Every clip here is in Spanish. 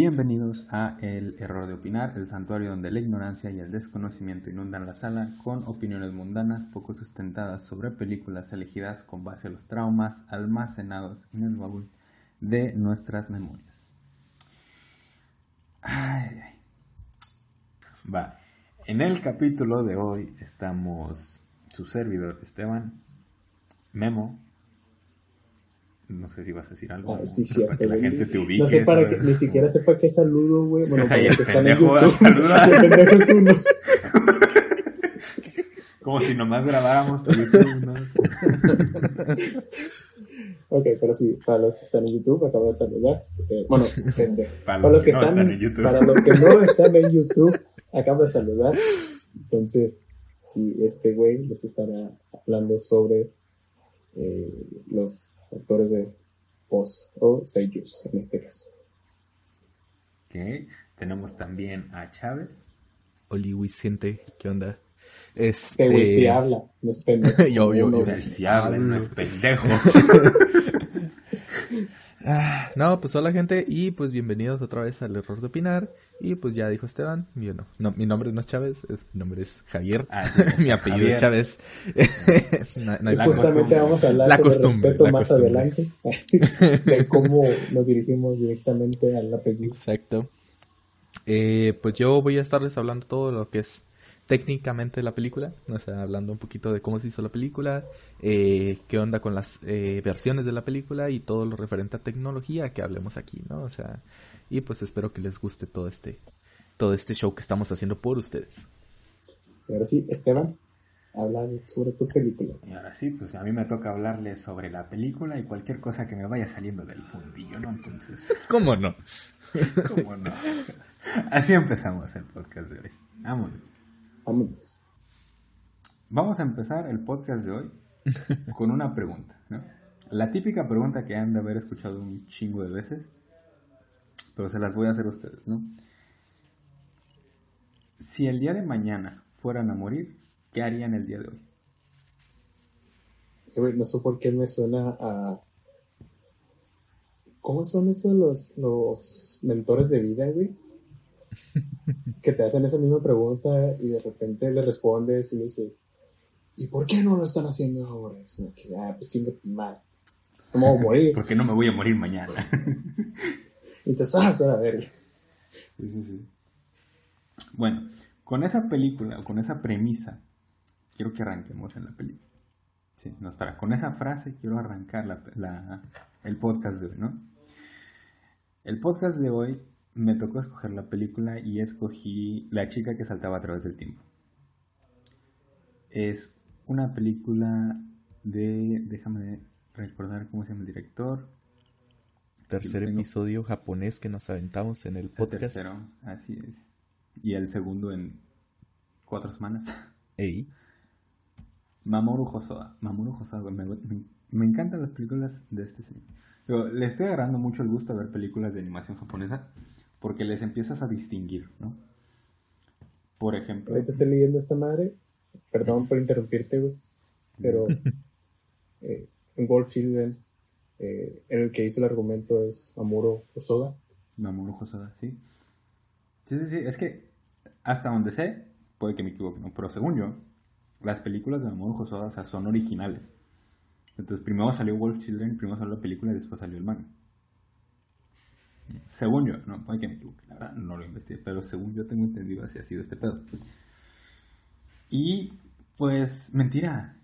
Bienvenidos a El Error de Opinar, el santuario donde la ignorancia y el desconocimiento inundan la sala con opiniones mundanas poco sustentadas sobre películas elegidas con base a los traumas almacenados en el baúl de nuestras memorias. Ay, ay. Va. En el capítulo de hoy estamos su servidor Esteban, Memo, no sé si vas a decir algo. Ah, sí, cierto, para que la gente te ubique. No sé para ¿sabes? que, ni siquiera sepa qué saludo, güey. Bueno, Sí, para el que están en pendejo YouTube. pendejo. Como si nomás grabáramos por YouTube, ¿no? Ok, pero sí, para los que están en YouTube, acabo de saludar. Eh, bueno, pendejo. Para Para los que no están, están en YouTube. Para los que no están en YouTube, acabo de saludar. Entonces, sí, este güey les estará hablando sobre eh, los actores de voz o seiyus en este caso. Ok. Tenemos también a Chávez. Oli Vicente, ¿qué onda? Este güey sí Este, habla, no es pendejo. Yo- yo-. Si habla, no es pendejo. ah, no, pues hola gente y pues bienvenidos otra vez al error de opinar y pues ya dijo Esteban, yo no, no, mi nombre no es Chávez, es- mi nombre es Javier, Ah, sí, mi apellido Javier. es Chávez. no, no hay justamente costumbre. vamos a hablar La sobre costumbre, respeto la más costumbre. adelante de cómo nos dirigimos directamente al apellido. Exacto. Eh, pues yo voy a estarles hablando todo lo que es técnicamente la película, o sea, hablando un poquito de cómo se hizo la película, eh, qué onda con las eh, versiones de la película y todo lo referente a tecnología que hablemos aquí, ¿no? O sea, y pues espero que les guste todo este, todo este show que estamos haciendo por ustedes. Y ahora sí, Esteban, habla sobre tu película. Y ahora sí, pues a mí me toca hablarles sobre la película y cualquier cosa que me vaya saliendo del fundillo, ¿no? Entonces, ¿Cómo no? ¿cómo no? Así empezamos el podcast de hoy. Vámonos. Vámonos. Vamos a empezar el podcast de hoy con una pregunta, ¿no? La típica pregunta que han de haber escuchado un chingo de veces, pero se las voy a hacer a ustedes, ¿no? Si el día de mañana fueran a morir, ¿qué harían el día de hoy? No sé por qué me suena a... ¿Cómo son esos los, los mentores de vida, güey? Que te hacen esa misma pregunta y de repente le respondes y le dices, ¿y por qué no lo están haciendo ahora? Es como que, ah, pues chinga madre. Pues, ¿Cómo voy a morir? ¿Por qué no me voy a morir mañana? Y te sabes a ver. Sí, sí, sí. Bueno, con esa película o con esa premisa, quiero que arranquemos en la película. Sí, no, espera, con esa frase quiero arrancar la- la- el podcast de hoy, ¿no? El podcast de hoy me tocó escoger la película y escogí La chica que saltaba a través del tiempo. Es una película de, déjame recordar cómo se llama el director, Tercer episodio japonés que nos aventamos en el El podcast. tercero, así es. Y el segundo en cuatro semanas. Ey, Mamoru Hosoda. Mamoru Hosoda, me, me- me encantan las películas de este señor. Le estoy agarrando mucho el gusto a ver películas de animación japonesa porque les empiezas a distinguir, ¿no? Por ejemplo, Ahorita estoy leyendo esta madre. Perdón por interrumpirte, güey. Pero eh, en Wolf Children, eh, el que hizo el argumento es Amuro Osoda. Mamoru Hosoda, sí. Sí, sí, sí, es que hasta donde sé, puede que me equivoque, ¿no? Pero según yo, las películas de Mamoru Hosoda o sea, son originales. Entonces primero salió Wolf Children, primero salió la película y después salió el manga. Según yo, no, puede que me equivoque, la verdad, no lo investigué, pero según yo tengo entendido así ha sido este pedo. Y pues, mentira,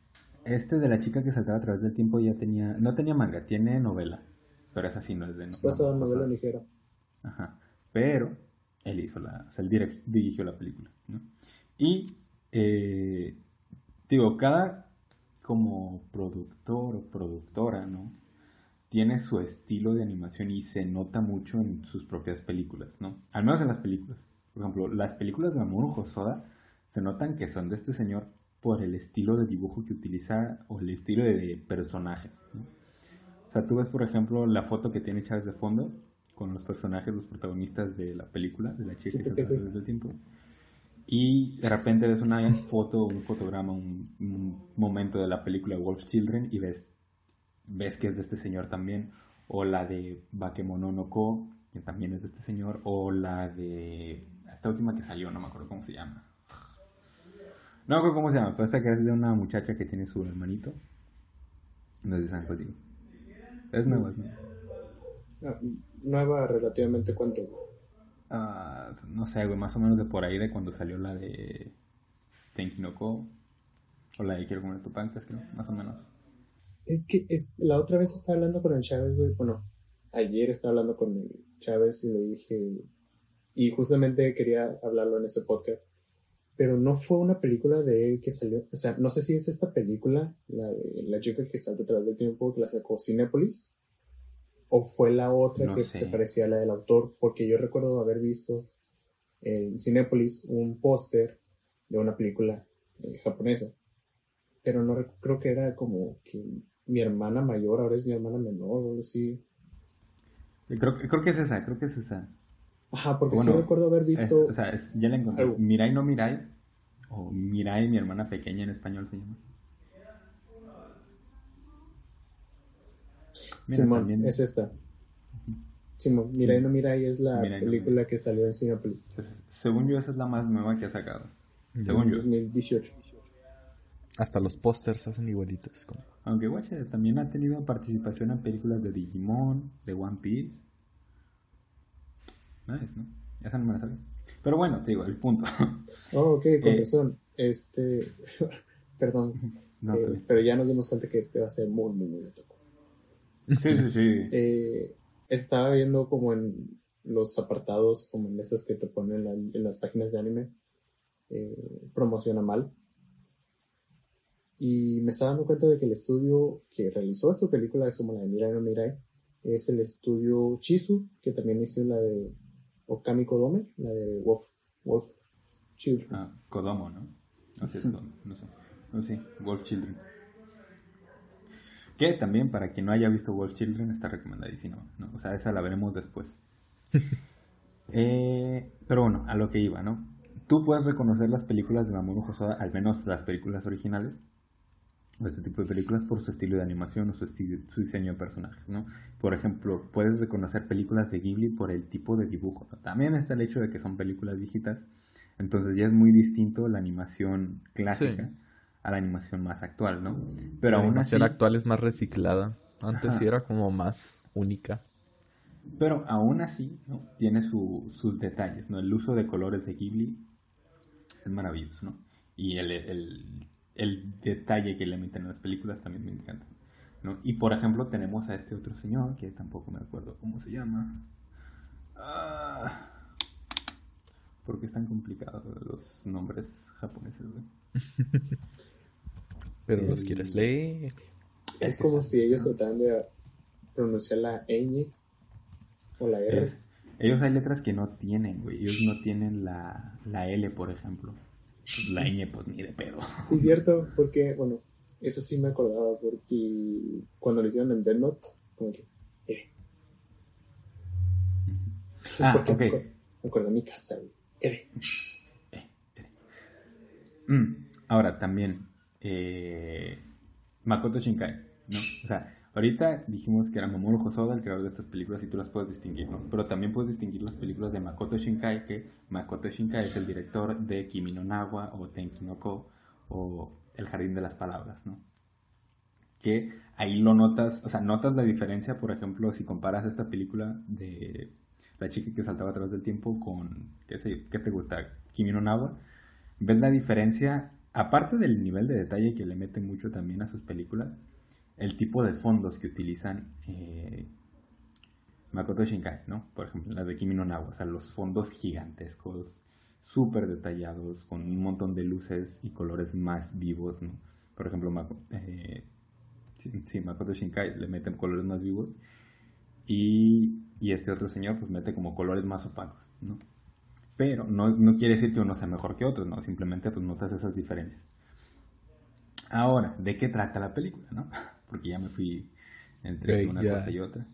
este de la chica que saltaba a través del tiempo ya tenía, no tenía manga, tiene novela, pero esa sí no es de no- en Mamoru novela ligera. Ajá. Pero él hizo la, o sea, él dirigió la película, ¿no? Y, eh, digo, cada como productor o productora, ¿no? Tiene su estilo de animación y se nota mucho en sus propias películas, ¿no? Al menos en las películas. Por ejemplo, las películas de Mamoru Hosoda se notan que son de este señor por el estilo de dibujo que utiliza o el estilo de personajes, ¿no? O sea, tú ves, por ejemplo, la foto que tiene Chávez de fondo con los personajes, los protagonistas de la película, de la chica que a través del tiempo. Y de repente ves una foto, un fotograma, un, un momento de la película Wolf Children y ves, ves que es de este señor también. O la de Bakemono no Ko, que también es de este señor, o la de esta última que salió, no me acuerdo cómo se llama. No me acuerdo cómo se llama, pero esta que es de una muchacha que tiene su hermanito. No es de San Código. Es nueva. Ah, nueva relativamente cuánto. Ah, no sé, güey, más o menos de por ahí de cuando salió la de Tenkinoko o la de Quiero comer tu pancas, creo, más o menos. Es que es, la otra vez estaba hablando con el Chávez, güey. Bueno, ayer estaba hablando con el Chávez y le dije. Y justamente quería hablarlo en ese podcast. Pero no fue una película de él que salió. O sea, no sé si es esta película, la de la chica que salta atrás del tiempo, que la sacó Cinepolis. O fue la otra No que sé. se parecía a la del autor. Porque yo recuerdo haber visto en Cinepolis un póster de una película eh, japonesa. Pero no creo que era como que mi hermana mayor ahora es mi hermana menor o algo así. Creo, que- creo que es esa, creo que es esa. Ajá, porque Bueno, sí recuerdo haber Es- visto. o sea, es- ya la encontré. algo. Mirai no Mirai. O Mirai, mi hermana pequeña en español se llama. Mira, Simón, también- es esta. Simón, Mirai no Mirai es la Mirai no película que salió en Cinepolis según yo, esa es la más nueva que ha sacado. Según en yo. 2018. Hasta los pósters hacen igualitos. como- Aunque Guache también ha tenido participación en películas de Digimon, de One Piece. Nice, ¿no? Esa no me la sabía. Pero bueno, te digo, el punto. Oh, ok, con Eh. razón. Este. Perdón. No, eh, pero ya nos dimos cuenta que este va a ser muy, muy, muy otaku. Sí, sí, sí. Eh, estaba viendo como en los apartados, como en esas que te ponen en, la- en las páginas de anime, promociona mal. Y me estaba dando cuenta de que el estudio que realizó esta película, es como la de Mirai no Mirai, es el estudio Chizu, que también hizo la de Okami Kodome, la de Wolf, Wolf Children. Ah, Kodomo, ¿no? No sé, no, no sé. No sé, Wolf Children. Que también, para quien no haya visto Wolf Children, está recomendadísimo. ¿no? O sea, esa la veremos después. Eh, pero bueno, a lo que iba, ¿no? Tú puedes reconocer las películas de Mamoru Hosoda, al menos las películas originales, este tipo de películas, por su estilo de animación o su, su diseño de personajes, ¿no? Por ejemplo, puedes reconocer películas de Ghibli por el tipo de dibujo, ¿no? También está el hecho de que son películas viejitas, entonces ya es muy distinto la animación clásica Sí. a la animación más actual, ¿no? Pero la aún así, animación actual es más reciclada. Antes Ajá. sí era como más única. pero aún así, ¿no? Tiene su- sus detalles, ¿no? El uso de colores de Ghibli es maravilloso, ¿no? Y el, el, el detalle que le meten en las películas también me encanta, ¿no? Y por ejemplo tenemos a este otro señor, que tampoco me acuerdo cómo se llama. Ah, ¿Por qué es tan complicado los nombres japoneses, güey? Pero los quieres leer. Es como si ellos trataran de pronunciar la ñ o la R. Es- ellos hay letras que no tienen, güey. Ellos no tienen la, la L, por ejemplo. Pues la ñ, pues ni de pedo. Sí, cierto, porque, bueno, eso sí me acordaba, porque cuando lo hicieron en Death Note, como que, eh. Ah, porque ok. me acuerdo- de mi casa, güey. Eh. Mm, Ahora, también, eh, Makoto Shinkai, ¿no? O sea, ahorita dijimos que era Mamoru Hosoda el creador de estas películas y tú las puedes distinguir, ¿no? Pero también puedes distinguir las películas de Makoto Shinkai, que Makoto Shinkai es el director de Kimi no Nawa o Tenki no Ko o El Jardín de las Palabras, ¿no? Que ahí lo notas, o sea, notas la diferencia, por ejemplo, si comparas esta película de La chica que saltaba atrás del tiempo con, ¿qué, sé, ¿qué te gusta? Kimi no Nawa ves la diferencia, aparte del nivel de detalle que le mete mucho también a sus películas, el tipo de fondos que utilizan eh, Makoto Shinkai, ¿no? Por ejemplo, la de Kimi no Nawa, o sea, los fondos gigantescos, súper detallados, con un montón de luces y colores más vivos, ¿no? Por ejemplo, Mako- eh, sí, sí, Makoto Shinkai le mete colores más vivos y, y este otro señor pues mete como colores más opacos, ¿no? Pero no, no quiere decir que uno sea mejor que otro, ¿no? Simplemente pues notas esas diferencias. Ahora, ¿de qué trata la película, no? Porque ya me fui entre una cosa y otra.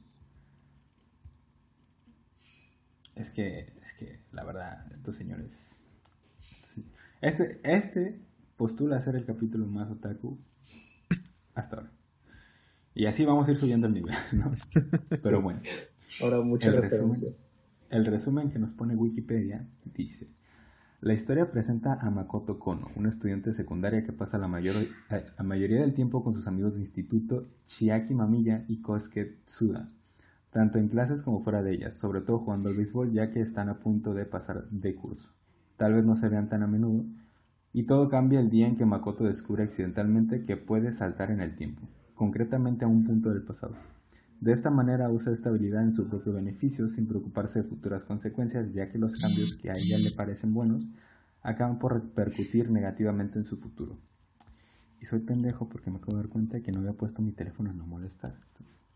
Es que, es que, la verdad, estos señores... Este, este postula ser el capítulo más otaku hasta ahora. Y así vamos a ir subiendo el nivel, ¿no? Pero bueno. Ahora mucha El referencia. el resumen que nos pone Wikipedia dice, la historia presenta a Makoto Kono, un estudiante secundaria que pasa la, mayor, eh, la mayoría del tiempo con sus amigos de instituto Chiaki Mamiya y Kosuke Tsuda, tanto en clases como fuera de ellas, sobre todo jugando al béisbol ya que están a punto de pasar de curso. Tal vez no se vean tan a menudo, y todo cambia el día en que Makoto descubre accidentalmente que puede saltar en el tiempo, concretamente a un punto del pasado. De esta manera usa esta habilidad en su propio beneficio sin preocuparse de futuras consecuencias, ya que los cambios que a ella le parecen buenos acaban por repercutir negativamente en su futuro. Y soy pendejo porque me acabo de dar cuenta de que no había puesto mi teléfono en no molestar.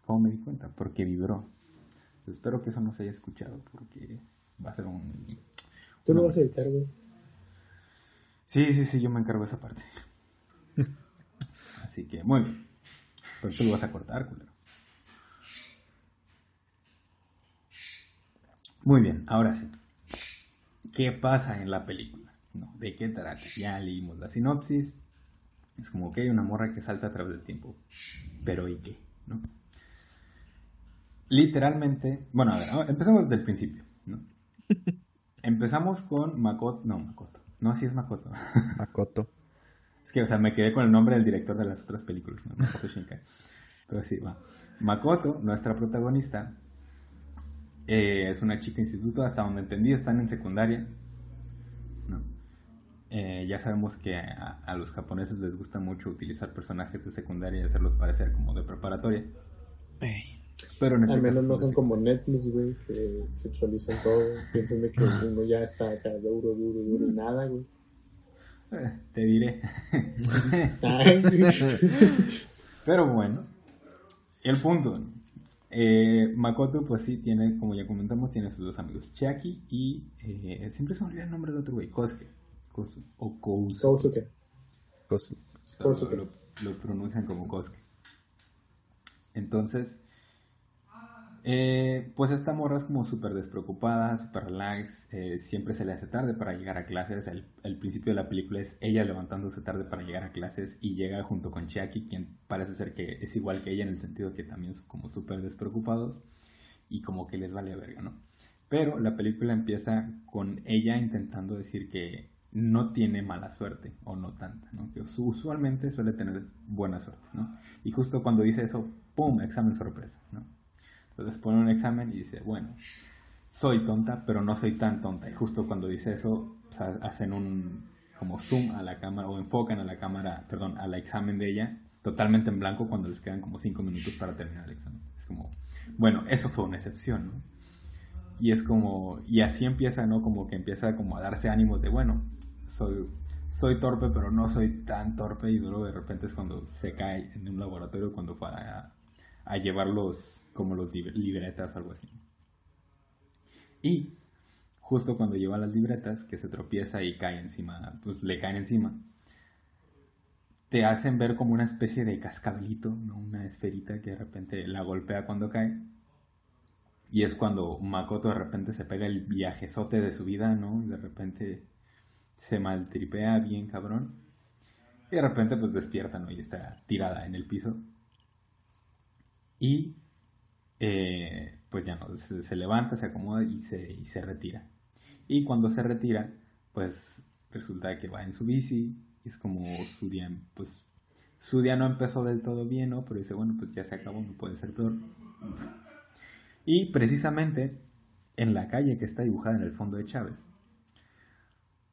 ¿Cómo me di cuenta? Porque vibró. espero que eso no se haya escuchado porque va a ser un... Tú lo vas a editar, güey. Sí, sí, sí, yo me encargo de esa parte. Así que, muy bien. Pero tú lo vas a cortar, culero. Muy bien, ahora sí. ¿Qué pasa en la película? No, ¿De qué trata? Ya leímos la sinopsis. Es como que hay una morra que salta a través del tiempo. Pero ¿y qué? ¿No? Literalmente, bueno, a ver, empecemos desde el principio, ¿no? Empezamos con Makoto, no, Makoto. No, así es Makoto. Makoto. es que, o sea, me quedé con el nombre del director de las otras películas, ¿no? Makoto Shinkai. Pero sí, va. Makoto, nuestra protagonista, eh, es una chica instituto, hasta donde entendí, están en secundaria. Eh, ya sabemos que a, los japoneses les gusta mucho utilizar personajes de secundaria y hacerlos parecer como de preparatoria. Pero en este Al menos no son como Netflix, güey, que sexualizan todo. Piensan de que uno ya está acá duro, duro, duro y nada, güey. Eh, te diré. Pero bueno, el punto. Eh, Makoto, pues sí, tiene, como ya comentamos, tiene sus dos amigos, Chiaki y eh, siempre se me olvida el nombre del otro güey, Kosuke. Kosu, o Kousuke. Kosu. Lo, lo, pronuncian como Kosuke. Entonces, eh, pues esta morra es como súper despreocupada, súper relax, eh, siempre se le hace tarde para llegar a clases. El, principio de la película es ella levantándose tarde para llegar a clases y llega junto con Chiaki, quien parece ser que es igual que ella en el sentido que también son como súper despreocupados y como que les vale verga, ¿no? Pero la película empieza con ella intentando decir que no tiene mala suerte o no tanta, ¿no? Que usualmente suele tener buena suerte, ¿no? Y justo cuando dice eso, ¡pum! Examen sorpresa, ¿no? Entonces pone un examen y dice, bueno, soy tonta, pero no soy tan tonta. Y justo cuando dice eso, hacen un como zoom a la cámara o enfocan a la cámara, perdón, al examen de ella, totalmente en blanco cuando les quedan como cinco minutos para terminar el examen. Es como, bueno, eso fue una excepción, ¿no? Y es como, y así empieza, ¿no? Como que empieza como a darse ánimos de, bueno, soy, soy torpe, pero no soy tan torpe y luego de repente es cuando se cae en un laboratorio cuando fue a, a llevarlos como los libretas o algo así. Y justo cuando lleva las libretas, que se tropieza y cae encima, pues le caen encima, te hacen ver como una especie de cascabelito, ¿no? una esferita que de repente la golpea cuando cae. Y es cuando Makoto de repente se pega el viajezote de su vida, ¿no? De repente se maltripea bien cabrón. Y de repente pues despierta, ¿no? Y está tirada en el piso. Y eh, pues ya no, se, levanta, se acomoda y se, y se retira. Y cuando se retira, pues resulta que va en su bici, es como su día, pues su día no empezó del todo bien, ¿no? Pero dice, bueno, pues ya se acabó, no puede ser peor. Y precisamente en la calle que está dibujada en el fondo de Chávez,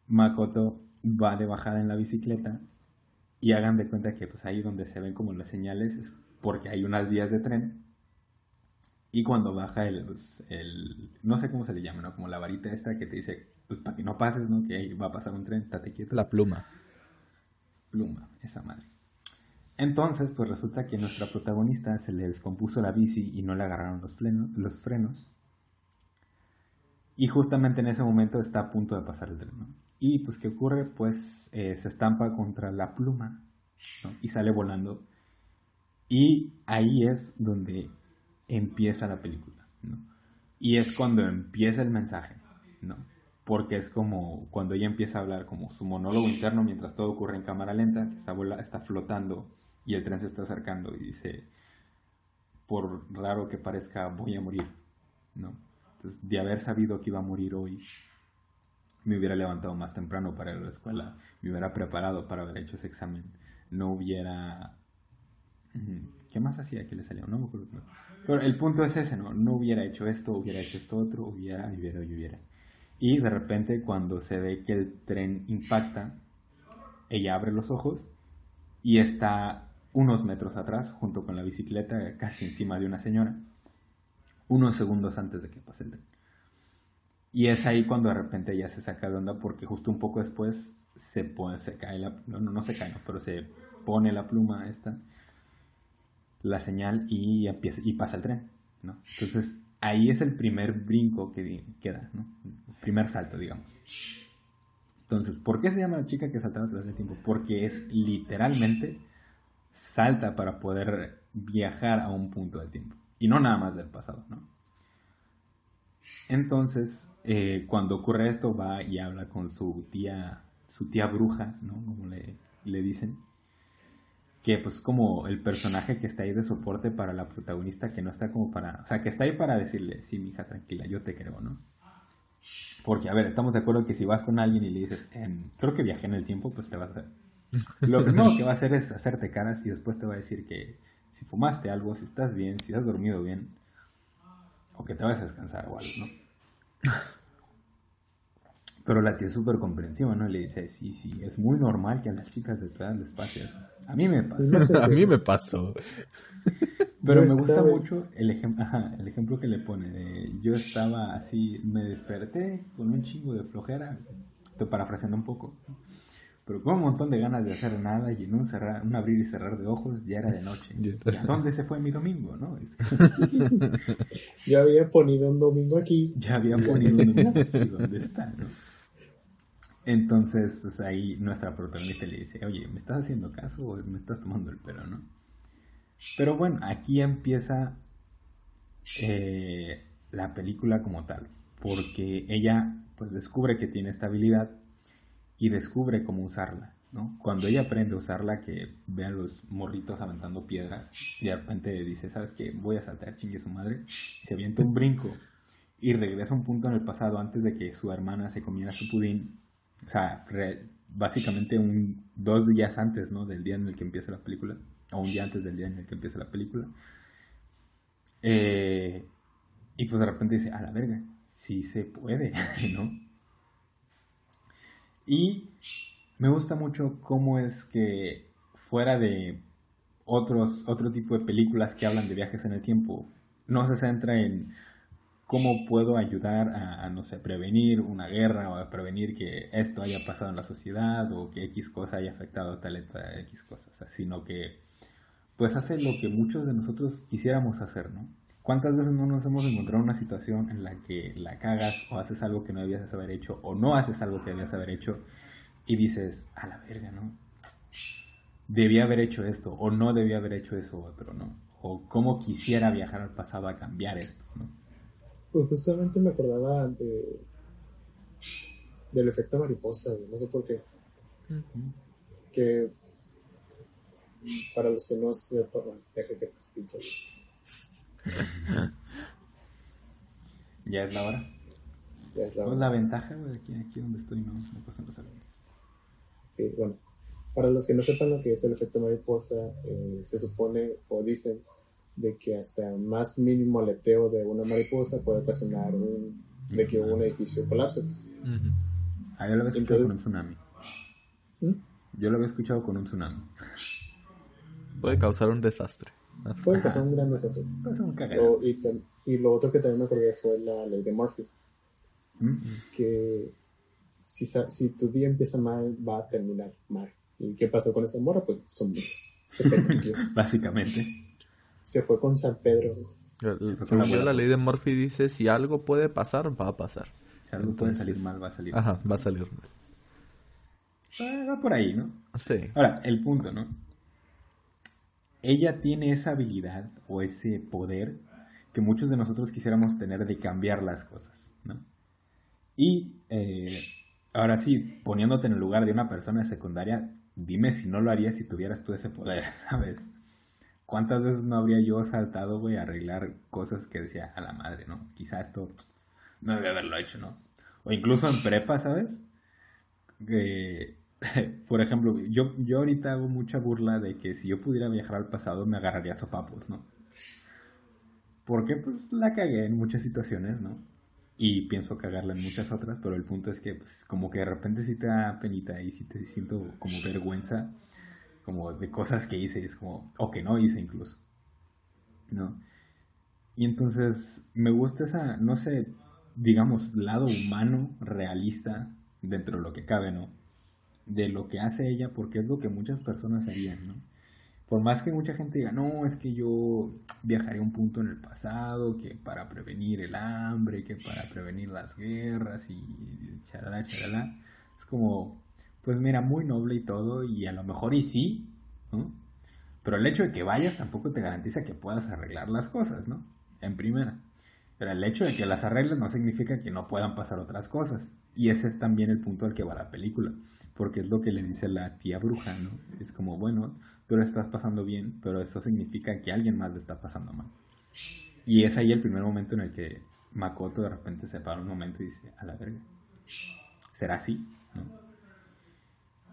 Makoto va de bajada en la bicicleta y hagan de cuenta que pues ahí donde se ven como las señales es porque hay unas vías de tren. Y cuando baja el, pues, el, no sé cómo se le llama, ¿no? Como la varita esta que te dice, pues para que no pases, ¿no? Que ahí va a pasar un tren, estate quieto. La pluma. Pluma, esa madre. Entonces, pues resulta que a nuestra protagonista se le descompuso la bici y no le agarraron los, frenos, los frenos. Y justamente en ese momento está a punto de pasar el tren, ¿no? Y pues, ¿qué ocurre? Pues eh, se estampa contra la pluma ¿no? y sale volando y ahí es donde empieza la película, ¿no? Y es cuando empieza el mensaje, ¿no? Porque es como cuando ella empieza a hablar como su monólogo interno mientras todo ocurre en cámara lenta, que está, está flotando y el tren se está acercando y dice, por raro que parezca, voy a morir, ¿no? Entonces, de haber sabido que iba a morir hoy, me hubiera levantado más temprano para ir a la escuela, me hubiera preparado para haber hecho ese examen, no hubiera... ¿Qué más hacía que le salió? No me acuerdo. Pero el punto es ese, ¿no? No hubiera hecho esto, hubiera hecho esto otro, hubiera, hubiera, hubiera. Y de repente cuando se ve que el tren impacta, ella abre los ojos y está unos metros atrás, junto con la bicicleta, casi encima de una señora, unos segundos antes de que pase el tren. Y es ahí cuando de repente ella se saca de onda porque justo un poco después se, pone, se cae la... No, no, se cae, pero se pone la pluma esta, la señal y, empieza, y pasa el tren, ¿no? Entonces ahí es el primer brinco que queda, ¿no? El primer salto, digamos. Entonces, ¿por qué se llama la chica que saltaba tras el tiempo? Porque es literalmente salta para poder viajar a un punto del tiempo. Y no nada más del pasado, ¿no? Entonces, eh, cuando ocurre esto, va y habla con su tía, su tía bruja, ¿no? Como le, le dicen. Que pues como el personaje que está ahí de soporte para la protagonista, que no está como para... O sea, que está ahí para decirle, sí, mija, tranquila, yo te creo, ¿no? Porque, a ver, estamos de acuerdo que si vas con alguien y le dices, em, creo que viajé en el tiempo, pues te vas a... Lo primero que va a hacer es hacerte caras y después te va a decir que si fumaste algo, si estás bien, si has dormido bien, o que te vas a descansar o algo, ¿no? Pero la tía es súper comprensiva, ¿no? Le dice, sí, sí, es muy normal que a las chicas les pase eso. A mí me pasó. a mí me pasó. Pero me gusta mucho el, ejemplo el ejemplo que le pone de yo estaba así, me desperté con un chingo de flojera, estoy parafraseando un poco, pero con un montón de ganas de hacer nada y en un, cerrar, un abrir y cerrar de ojos ya era de noche. ¿Y a dónde se fue mi domingo? ¿no? ya había ponido un domingo aquí. Ya había ponido un domingo aquí, ¿dónde está? ¿no? Entonces, pues ahí nuestra protagonista le dice, oye, ¿me estás haciendo caso o me estás tomando el pelo, no? Pero bueno, aquí empieza eh, la película como tal, porque ella pues descubre que tiene esta habilidad y descubre cómo usarla, ¿no? Cuando ella aprende a usarla, que ve a los morritos aventando piedras y de repente dice, ¿sabes qué? Voy a saltar, chingue su madre, se avienta un brinco y regresa a un punto en el pasado antes de que su hermana se comiera su pudín, o sea, básicamente un, dos días antes, ¿no? Del día en el que empieza la película, o un día antes del día en el que empieza la película. Eh, y pues de repente dice, a la verga, sí se puede, ¿no? Y me gusta mucho cómo es que fuera de otros, otro tipo de películas que hablan de viajes en el tiempo, no se centra en cómo puedo ayudar a, no sé, prevenir una guerra o a prevenir que esto haya pasado en la sociedad o que X cosa haya afectado a tal X cosas, sino que pues hace lo que muchos de nosotros quisiéramos hacer, ¿no? ¿Cuántas veces no nos hemos encontrado en una situación en la que la cagas o haces algo que no debías haber hecho o no haces algo que debías haber hecho y dices, a la verga, ¿no? Debía haber hecho esto o no debía haber hecho eso otro, ¿no? O cómo quisiera viajar al pasado a cambiar esto, ¿no? Pues justamente me acordaba de, del efecto mariposa, no sé por qué. Que para los que no sepan, deje que te pinche. ya es la hora. Ya es la hora. la ventaja, güey, aquí, aquí donde estoy no, no pasan los aviones. bueno, para los que no sepan lo que es el efecto mariposa, eh, se supone o dicen de que hasta más mínimo aleteo de una mariposa puede ocasionar un, de que un edificio colapse. Ah, yo lo había escuchado con un tsunami. ¿Mm? Yo lo había escuchado con un tsunami. Puede causar un desastre. Puede pasar un gran desastre. un y, y, lo otro que también me acordé fue la ley de Murphy. Que si, si tu día empieza mal, va a terminar mal. ¿Y qué pasó con esa morra? Pues son Básicamente. Se fue con San Pedro. Según la, la ley de Murphy dice, si algo puede pasar, va a pasar. Si algo puede salir mal, va a salir Ajá, va a salir mal. Ah, va por ahí, ¿no? Sí. Ahora, el punto, ¿no? ella tiene esa habilidad o ese poder que muchos de nosotros quisiéramos tener de cambiar las cosas, ¿no? Y eh, ahora sí, poniéndote en el lugar de una persona de secundaria, dime si no lo harías si tuvieras tú ese poder, ¿sabes? ¿Cuántas veces no habría yo saltado, güey, a arreglar cosas que decía a la madre, ¿no? Quizá esto no debe haberlo hecho, ¿no? O incluso en prepa, ¿sabes? Por ejemplo, yo, yo ahorita hago mucha burla de que si yo pudiera viajar al pasado me agarraría sopapos, ¿no? Porque pues la cagué en muchas situaciones, ¿no? Y pienso cagarla en muchas otras, pero el punto es que pues, como que de repente sí te da penita y sí te siento como vergüenza, como de cosas que hice, es como, o que no hice incluso, ¿no? Y entonces me gusta esa, no sé, digamos, lado humano, realista, dentro de lo que cabe, ¿no? De lo que hace ella, porque es lo que muchas personas harían, ¿no? Por más que mucha gente diga, no, es que yo viajaré a un punto en el pasado, que para prevenir el hambre, que para prevenir las guerras y charala, charala. Es como, pues mira, muy noble y todo, y a lo mejor y sí, ¿no? Pero el hecho de que vayas tampoco te garantiza que puedas arreglar las cosas, ¿no? En primera. Pero el hecho de que las arregles no significa que no puedan pasar otras cosas. Y ese es también el punto al que va la película. Porque es lo que le dice la tía bruja, ¿no? Es como, bueno, tú lo estás pasando bien, pero eso significa que alguien más le está pasando mal. Y es ahí el primer momento en el que Makoto de repente se para un momento y dice, a la verga, ¿será así?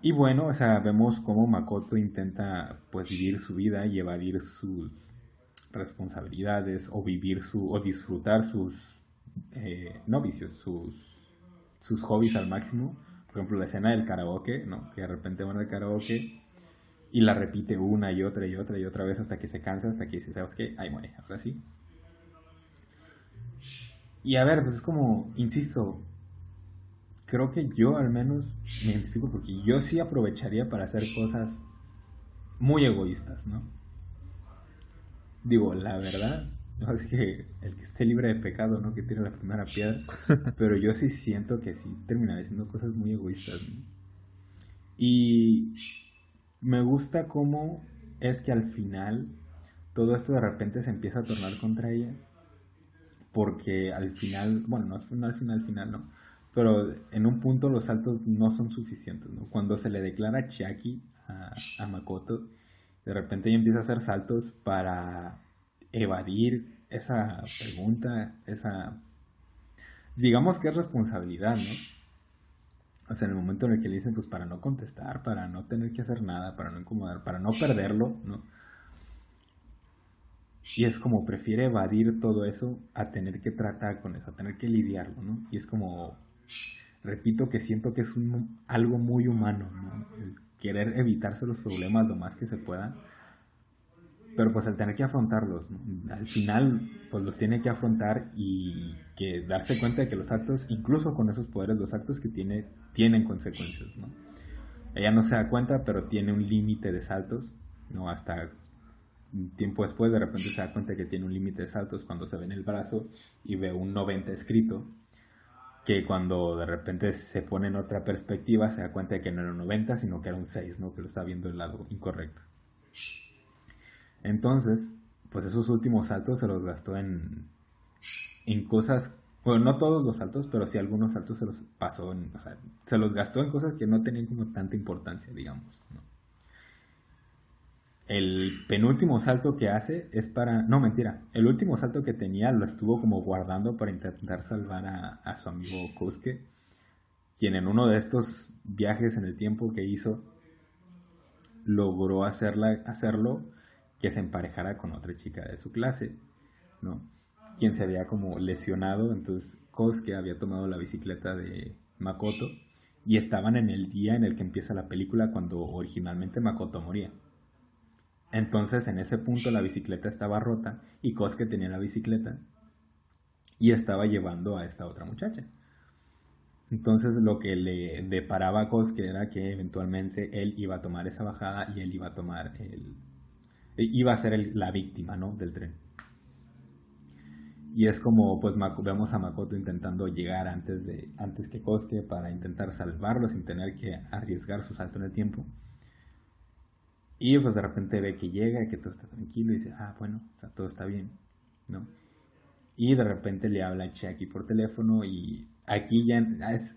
Y bueno, o sea, vemos cómo Makoto intenta pues vivir su vida y evadir sus responsabilidades o vivir su o disfrutar sus eh, no vicios, sus sus hobbies al máximo. Por ejemplo, la escena del karaoke, ¿no? Que de repente van al karaoke y la repite una y otra y otra y otra vez hasta que se cansa, hasta que dice, ¿sabes qué? Ahí muere, ahora sí. Y a ver, pues es como, insisto, creo que yo al menos me identifico porque yo sí aprovecharía para hacer cosas muy egoístas, ¿no? Digo, la verdad, no es que el que esté libre de pecado, ¿no? Que tiene la primera piedra, pero yo sí siento que sí terminaré haciendo cosas muy egoístas, ¿no? Y me gusta cómo es que al final todo esto de repente se empieza a tornar contra ella. Porque al final, bueno, no, al final, al final, no. Pero en un punto los saltos no son suficientes, ¿no? Cuando se le declara Chiaki a, a Makoto, de repente ella empieza a hacer saltos para evadir esa pregunta, esa... Digamos que es responsabilidad, ¿no? O sea, en el momento en el que le dicen, pues para no contestar, para no tener que hacer nada, para no incomodar, para no perderlo, ¿no? Y es como prefiere evadir todo eso a tener que tratar con eso, a tener que lidiarlo, ¿no? Y es como, repito que siento que es un, algo muy humano, ¿no? querer evitarse los problemas lo más que se pueda pero pues al tener que afrontarlos, al final pues los tiene que afrontar y que darse cuenta de que los actos, incluso con esos poderes, los actos que tiene, tienen consecuencias. Ella no se da cuenta, pero tiene un límite de saltos, ¿no? Hasta un tiempo después de repente se da cuenta que tiene un límite de saltos cuando se ve en el brazo y ve un 90 escrito, que cuando de repente se pone en otra perspectiva se da cuenta de que no era un 90, sino que era un 6, ¿no? Que lo está viendo del lado incorrecto. Entonces, pues esos últimos saltos se los gastó en, en cosas, bueno, no todos los saltos, pero sí algunos saltos se los pasó, en, o sea, se los gastó en cosas que no tenían como tanta importancia, digamos. El penúltimo salto que hace es para, no mentira, el último salto que tenía lo estuvo como guardando para intentar salvar a, su amigo Kosuke, quien en uno de estos viajes en el tiempo que hizo logró hacerla, hacerlo que se emparejara con otra chica de su clase, ¿no? Quien se había como lesionado, entonces Kosuke había tomado la bicicleta de Makoto y estaban en el día en el que empieza la película cuando originalmente Makoto moría. Entonces en ese punto la bicicleta estaba rota y Kosuke tenía la bicicleta y estaba llevando a esta otra muchacha. Entonces lo que le deparaba a Kosuke era que eventualmente él iba a tomar esa bajada y él iba a tomar el, iba a ser la víctima, ¿no? Del tren. Y es como, pues vemos a Makoto intentando llegar antes, de, antes que Kosuke para intentar salvarlo sin tener que arriesgar su salto en el tiempo. Y pues de repente ve que llega, que todo está tranquilo y dice, ah, bueno, todo está bien, ¿no? Y de repente le habla a Chiaki por teléfono y aquí ya,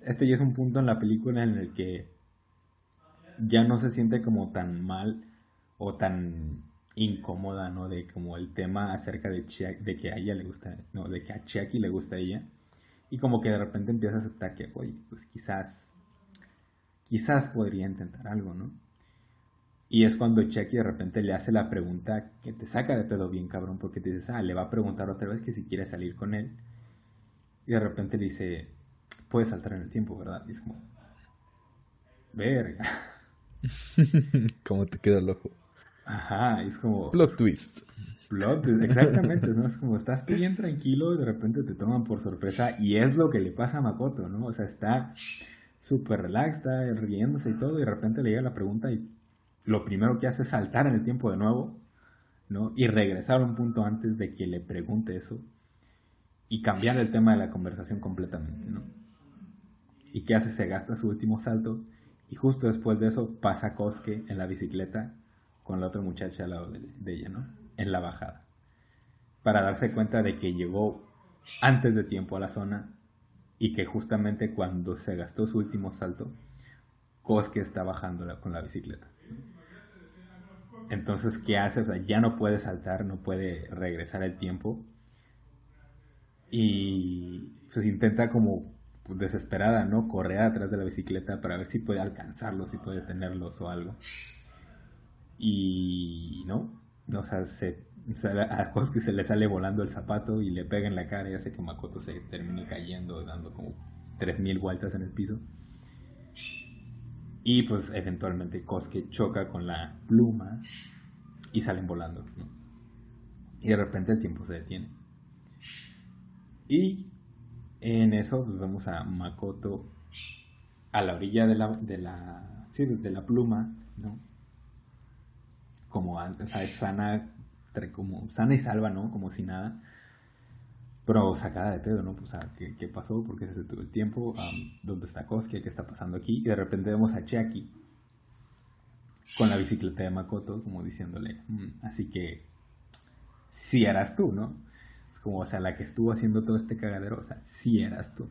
este ya es un punto en la película en el que ya no se siente como tan mal o tan incómoda, ¿no? De como el tema acerca de, de que a ella le gusta, no, de que a Chiaki le gusta a ella. Y como que de repente empieza a aceptar que, oye, pues quizás, quizás podría intentar algo, ¿no? Y es cuando Chucky de repente le hace la pregunta que te saca de pedo bien cabrón, porque te dices, ah, le va a preguntar otra vez que si quiere salir con él. Y de repente le dice, puedes saltar en el tiempo, ¿verdad? Y es como, verga. ¿Cómo te queda el ojo? Ajá, es como... Plot twist. Plot twist, exactamente, ¿no? Es como estás tú bien tranquilo y de repente te toman por sorpresa y es lo que le pasa a Makoto, ¿no? O sea, está súper relax, está riéndose y todo y de repente le llega la pregunta y lo primero que hace es saltar en el tiempo de nuevo, ¿no? Y regresar un punto antes de que le pregunte eso y cambiar el tema de la conversación completamente, ¿no? ¿Y qué hace? Se gasta su último salto y justo después de eso pasa Kosuke en la bicicleta con la otra muchacha al lado de, de ella, ¿no? En la bajada. Para darse cuenta de que llegó antes de tiempo a la zona y que justamente cuando se gastó su último salto, Kosuke está bajando con la bicicleta. Entonces, ¿qué hace? O sea, ya no puede saltar, no puede regresar el tiempo. Y pues intenta como pues, desesperada, ¿no? Correr atrás de la bicicleta para ver si puede alcanzarlos, si puede tenerlos o algo. Y no, o sea, se, a Kosuke se le sale volando el zapato y le pega en la cara y hace que Makoto se termine cayendo, dando como 3000 vueltas en el piso. Y pues eventualmente Kosuke choca con la pluma y salen volando. Y de repente el tiempo se detiene. Y en eso pues, vemos a Makoto a la orilla de la, de la, sí, de la pluma, ¿no? Como antes, sana, como sana y salva, ¿no? Como si nada pero sacada de pedo, ¿no? Pues, ¿qué, ¿qué, pasó? ¿Por qué se detuvo el tiempo? ¿Dónde está Kosuke? ¿Qué está pasando aquí? Y de repente vemos a Chiaki con la bicicleta de Makoto, como diciéndole, mm, así que, si eras tú, ¿no? Es como, o sea, la que estuvo haciendo todo este cagadero, o sea, si eras tú.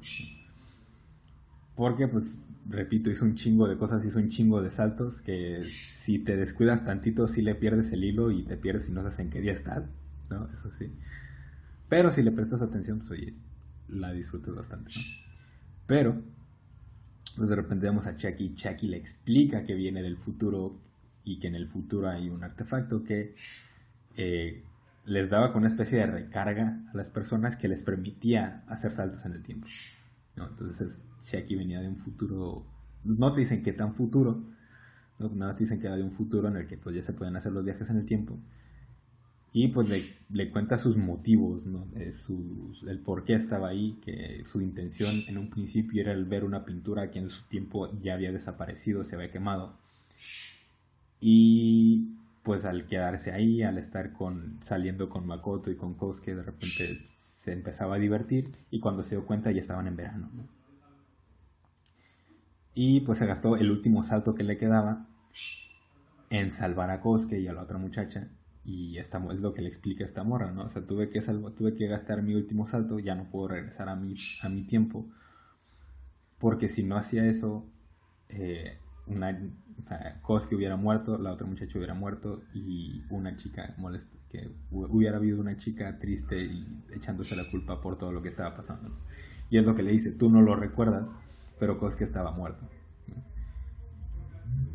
Porque, pues, repito, hizo un chingo de cosas, hizo un chingo de saltos, que si te descuidas tantito, sí le pierdes el hilo y te pierdes y no sabes en qué día estás, ¿no? Eso sí. Pero si le prestas atención, pues oye, la disfrutas bastante. Pero, pues de repente vemos a Chucky Chucky le explica que viene del futuro y que en el futuro hay un artefacto que eh, les daba con una especie de recarga a las personas que les permitía hacer saltos en el tiempo. ¿no? Entonces Chucky venía de un futuro, no te dicen qué tan futuro, nada te dicen que era de un futuro en el que pues ya se pueden hacer los viajes en el tiempo y pues le, le cuenta sus motivos, ¿no? el por qué estaba ahí, que su intención en un principio era el ver una pintura que en su tiempo ya había desaparecido, se había quemado. Y pues al quedarse ahí, al estar con, saliendo con Makoto y con Kosuke, de repente se empezaba a divertir y cuando se dio cuenta ya estaban en verano. Y pues se gastó el último salto que le quedaba en salvar a Kosuke y a la otra muchacha y esta, es lo que le explica esta morra, ¿no? O sea, tuve que, salvo, tuve que gastar mi último salto, ya no puedo regresar a mi, a mi tiempo. Porque si no hacía eso, eh, una, o que hubiera muerto, la otra muchacha hubiera muerto y una chica molesta, que hubiera habido una chica triste y echándose la culpa por todo lo que estaba pasando. Y es lo que le dice, tú no lo recuerdas, pero que estaba muerto.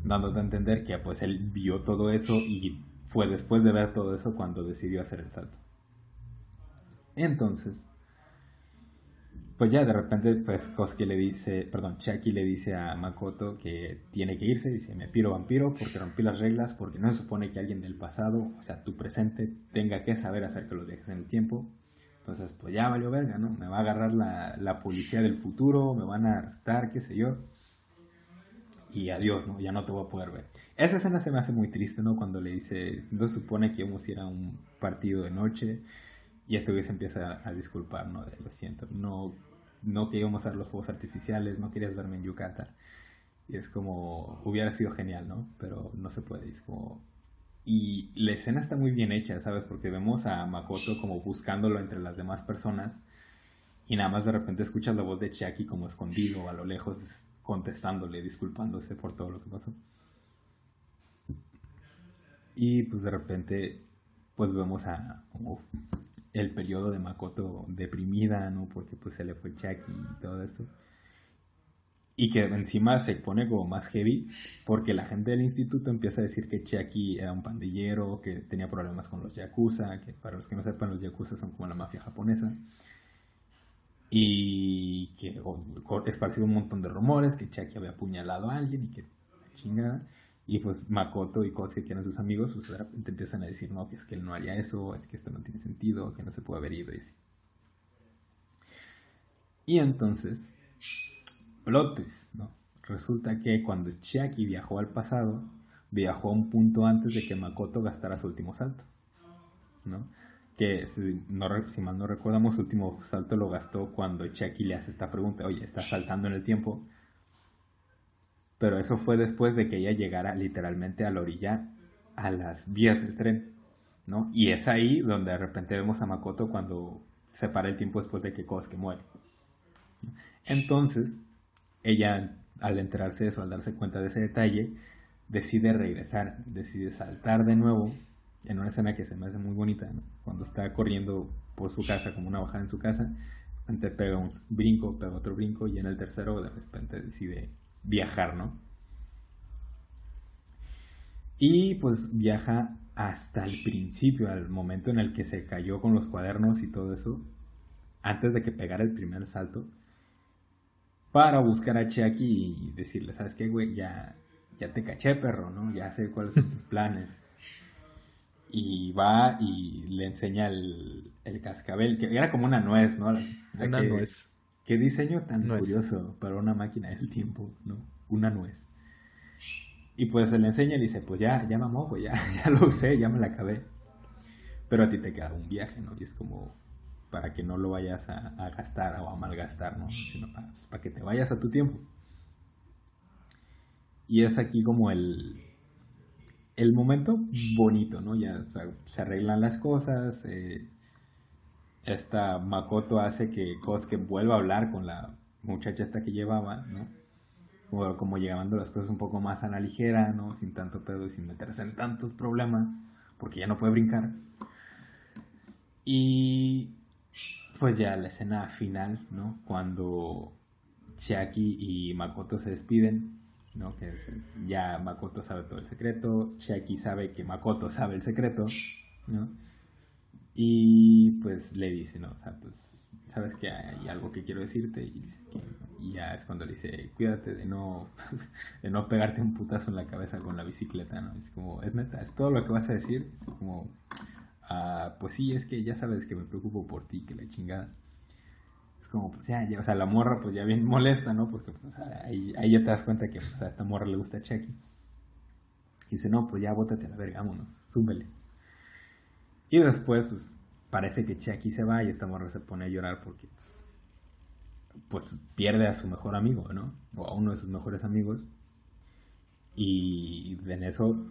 Dándote a entender que pues él vio todo eso y fue después de ver todo eso cuando decidió hacer el salto. Entonces, pues ya de repente, pues Kosuke le dice, perdón, Chucky le dice a Makoto que tiene que irse, dice, me piro vampiro porque rompí las reglas, porque no se supone que alguien del pasado, o sea, tu presente, tenga que saber hacer que los viajes en el tiempo. Entonces, pues ya valió verga, ¿no? Me va a agarrar la, la policía del futuro, me van a arrestar, qué sé yo. Y adiós, ¿no? Ya no te voy a poder ver. Esa escena se me hace muy triste, ¿no? Cuando le dice, no supone que íbamos a ir a un partido de noche y este güey empieza a, disculpar, ¿no? De, lo siento, no, no que íbamos los fuegos artificiales, no querías verme en Yucatán. Y es como, hubiera sido genial, ¿no? Pero no se puede, es como... Y la escena está muy bien hecha, ¿sabes? Porque vemos a Makoto como buscándolo entre las demás personas y nada más de repente escuchas la voz de Chiaki como escondido a lo lejos contestándole, disculpándose por todo lo que pasó. Y pues de repente, pues vemos a el periodo de Makoto deprimida, ¿no? Porque pues se le fue Chucky y todo eso. Y que encima se pone como más heavy porque la gente del instituto empieza a decir que Chucky era un pandillero, que tenía problemas con los yakuza, que para los que no sepan los yakuza son como la mafia japonesa. Y que esparcido un montón de rumores, que Chucky había apuñalado a alguien y que chingada. Y pues Makoto y Kosuke, que eran sus amigos, pues de repente empiezan a decir, no, que es que él no haría eso, es que esto no tiene sentido, que no se puede haber ido y así. Y entonces, plot twist, ¿no? Resulta que cuando Chiaki viajó al pasado, viajó a un punto antes de que Makoto gastara su último salto, ¿no? Que si, no, si mal no recordamos, su último salto lo gastó cuando Chiaki le hace esta pregunta, oye, ¿estás saltando en el tiempo? Pero eso fue después de que ella llegara literalmente a la orilla, a las vías del tren, ¿no? Y es ahí donde de repente vemos a Makoto cuando se para el tiempo después de que Kosuke muere. Entonces, ella, al enterarse de eso, al darse cuenta de ese detalle, decide regresar, decide saltar de nuevo en una escena que se me hace muy bonita, ¿no? Cuando está corriendo por su casa, como una bajada en su casa, de pega un brinco, pega otro brinco y en el tercero de repente decide viajar, ¿no? Y pues viaja hasta el principio, al momento en el que se cayó con los cuadernos y todo eso, antes de que pegara el primer salto, para buscar a Chucky y decirle, ¿sabes qué, güey? Ya, ya te caché, perro, ¿no? Ya sé cuáles son tus planes. Y va y le enseña el, cascabel, que era como una nuez, ¿no? una nuez. Qué diseño tan curioso para una máquina del tiempo, ¿no? Una nuez. Y pues se le enseña y dice, pues ya, ya mamó, pues ya, ya lo usé, ya me la acabé. Pero a ti te queda un viaje, ¿no? Y es como para que no lo vayas a, gastar o a malgastar, ¿no? Sino para, para, que te vayas a tu tiempo. Y es aquí como el, el momento bonito, ¿no? Ya se arreglan las cosas, eh, esta Makoto hace que Kosuke vuelva a hablar con la muchacha esta que llevaba, ¿no? Como, como llevando las cosas un poco más a la ligera, ¿no? Sin tanto pedo y sin meterse en tantos problemas, porque ya no puede brincar. Y pues ya la escena final, ¿no? Cuando Chiaki y Makoto se despiden, ¿no? Que ya Makoto sabe todo el secreto, Chiaki sabe que Makoto sabe el secreto, ¿no? Y pues le dice, ¿no? O sea, pues, sabes que hay algo que quiero decirte y dice que ya es cuando le dice, cuídate de no, de no pegarte un putazo en la cabeza con la bicicleta, ¿no? Es como, es neta, es todo lo que vas a decir. Es como, ah, pues sí, es que ya sabes que me preocupo por ti, que la chingada. Es como, pues ya, ya o sea, la morra pues ya bien molesta, ¿no? Porque pues ahí, ahí ya te das cuenta que pues, a esta morra le gusta Chucky. Y dice, no, pues ya bótate a la verga, vámonos, súbele. Y después, pues, parece que Chucky se va y esta morra se pone a llorar porque, pues, pierde a su mejor amigo, ¿no? O a uno de sus mejores amigos. Y en eso,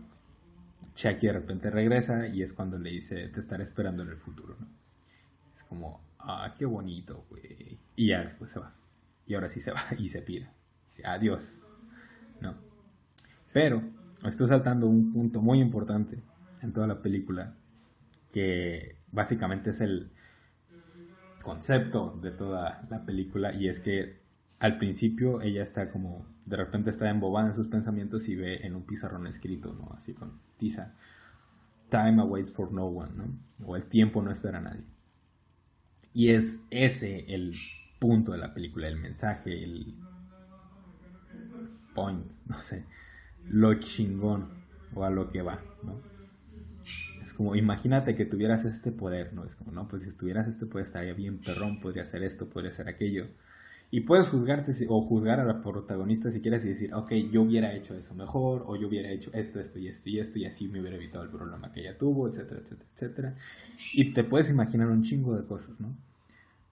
Chucky de repente regresa y es cuando le dice, te estaré esperando en el futuro, ¿no? Es como, ah, qué bonito, güey. Y ya después se va. Y ahora sí se va y se pira. Dice, adiós, ¿no? Pero, estoy saltando un punto muy importante en toda la película que básicamente es el concepto de toda la película y es que al principio ella está como de repente está embobada en sus pensamientos y ve en un pizarrón escrito, ¿no? Así con tiza. Time awaits for no one, ¿no? O el tiempo no espera a nadie. Y es ese el punto de la película, el mensaje, el point, no sé, lo chingón o a lo que va, ¿no? Como, imagínate que tuvieras este poder, ¿no? Es como, no, pues si tuvieras este poder estaría bien perrón, podría hacer esto, podría hacer aquello. Y puedes juzgarte o juzgar a la protagonista si quieres y decir, ok, yo hubiera hecho eso mejor, o yo hubiera hecho esto, esto y esto y esto, y así me hubiera evitado el problema que ella tuvo, etcétera, etcétera, etcétera. Y te puedes imaginar un chingo de cosas, ¿no?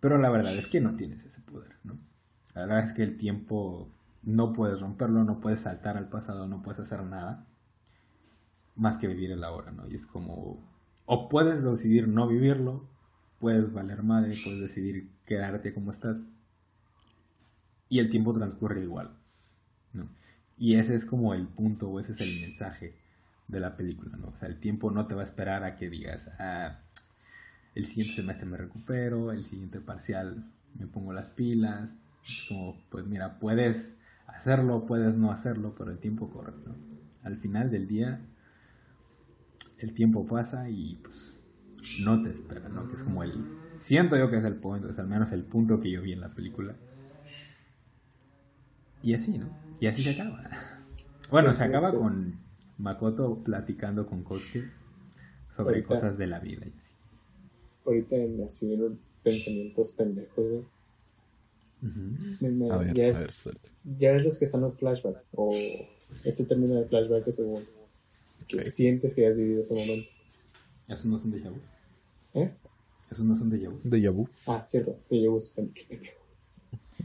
Pero la verdad es que no tienes ese poder, ¿no? La verdad es que el tiempo no puedes romperlo, no puedes saltar al pasado, no puedes hacer nada más que vivir el ahora, ¿no? Y es como, o puedes decidir no vivirlo, puedes valer madre, puedes decidir quedarte como estás, y el tiempo transcurre igual, ¿no? Y ese es como el punto, o ese es el mensaje de la película, ¿no? O sea, el tiempo no te va a esperar a que digas, ah, el siguiente semestre me recupero, el siguiente parcial me pongo las pilas, como, pues mira, puedes hacerlo, puedes no hacerlo, pero el tiempo corre, ¿no? Al final del día, el tiempo pasa y pues no te espera, ¿no? Que es como el, siento yo que es el punto, es al menos el punto que yo vi en la película. Y así, ¿no? Y así se acaba. Bueno, se acaba con Makoto platicando con Kosuke sobre Ahorita. cosas de la vida y así. Ahorita en así en pensamientos pendejos, güey. Me- me- A ver, ya, a es, ver, ya es los que están en flashback. O este término de flashback es según que sientes que has vivido ese momento. Esos no son déjà vu. ¿Eh? Esos no son déjà vu. Déjà vu. Ah, cierto. Qué pendejo.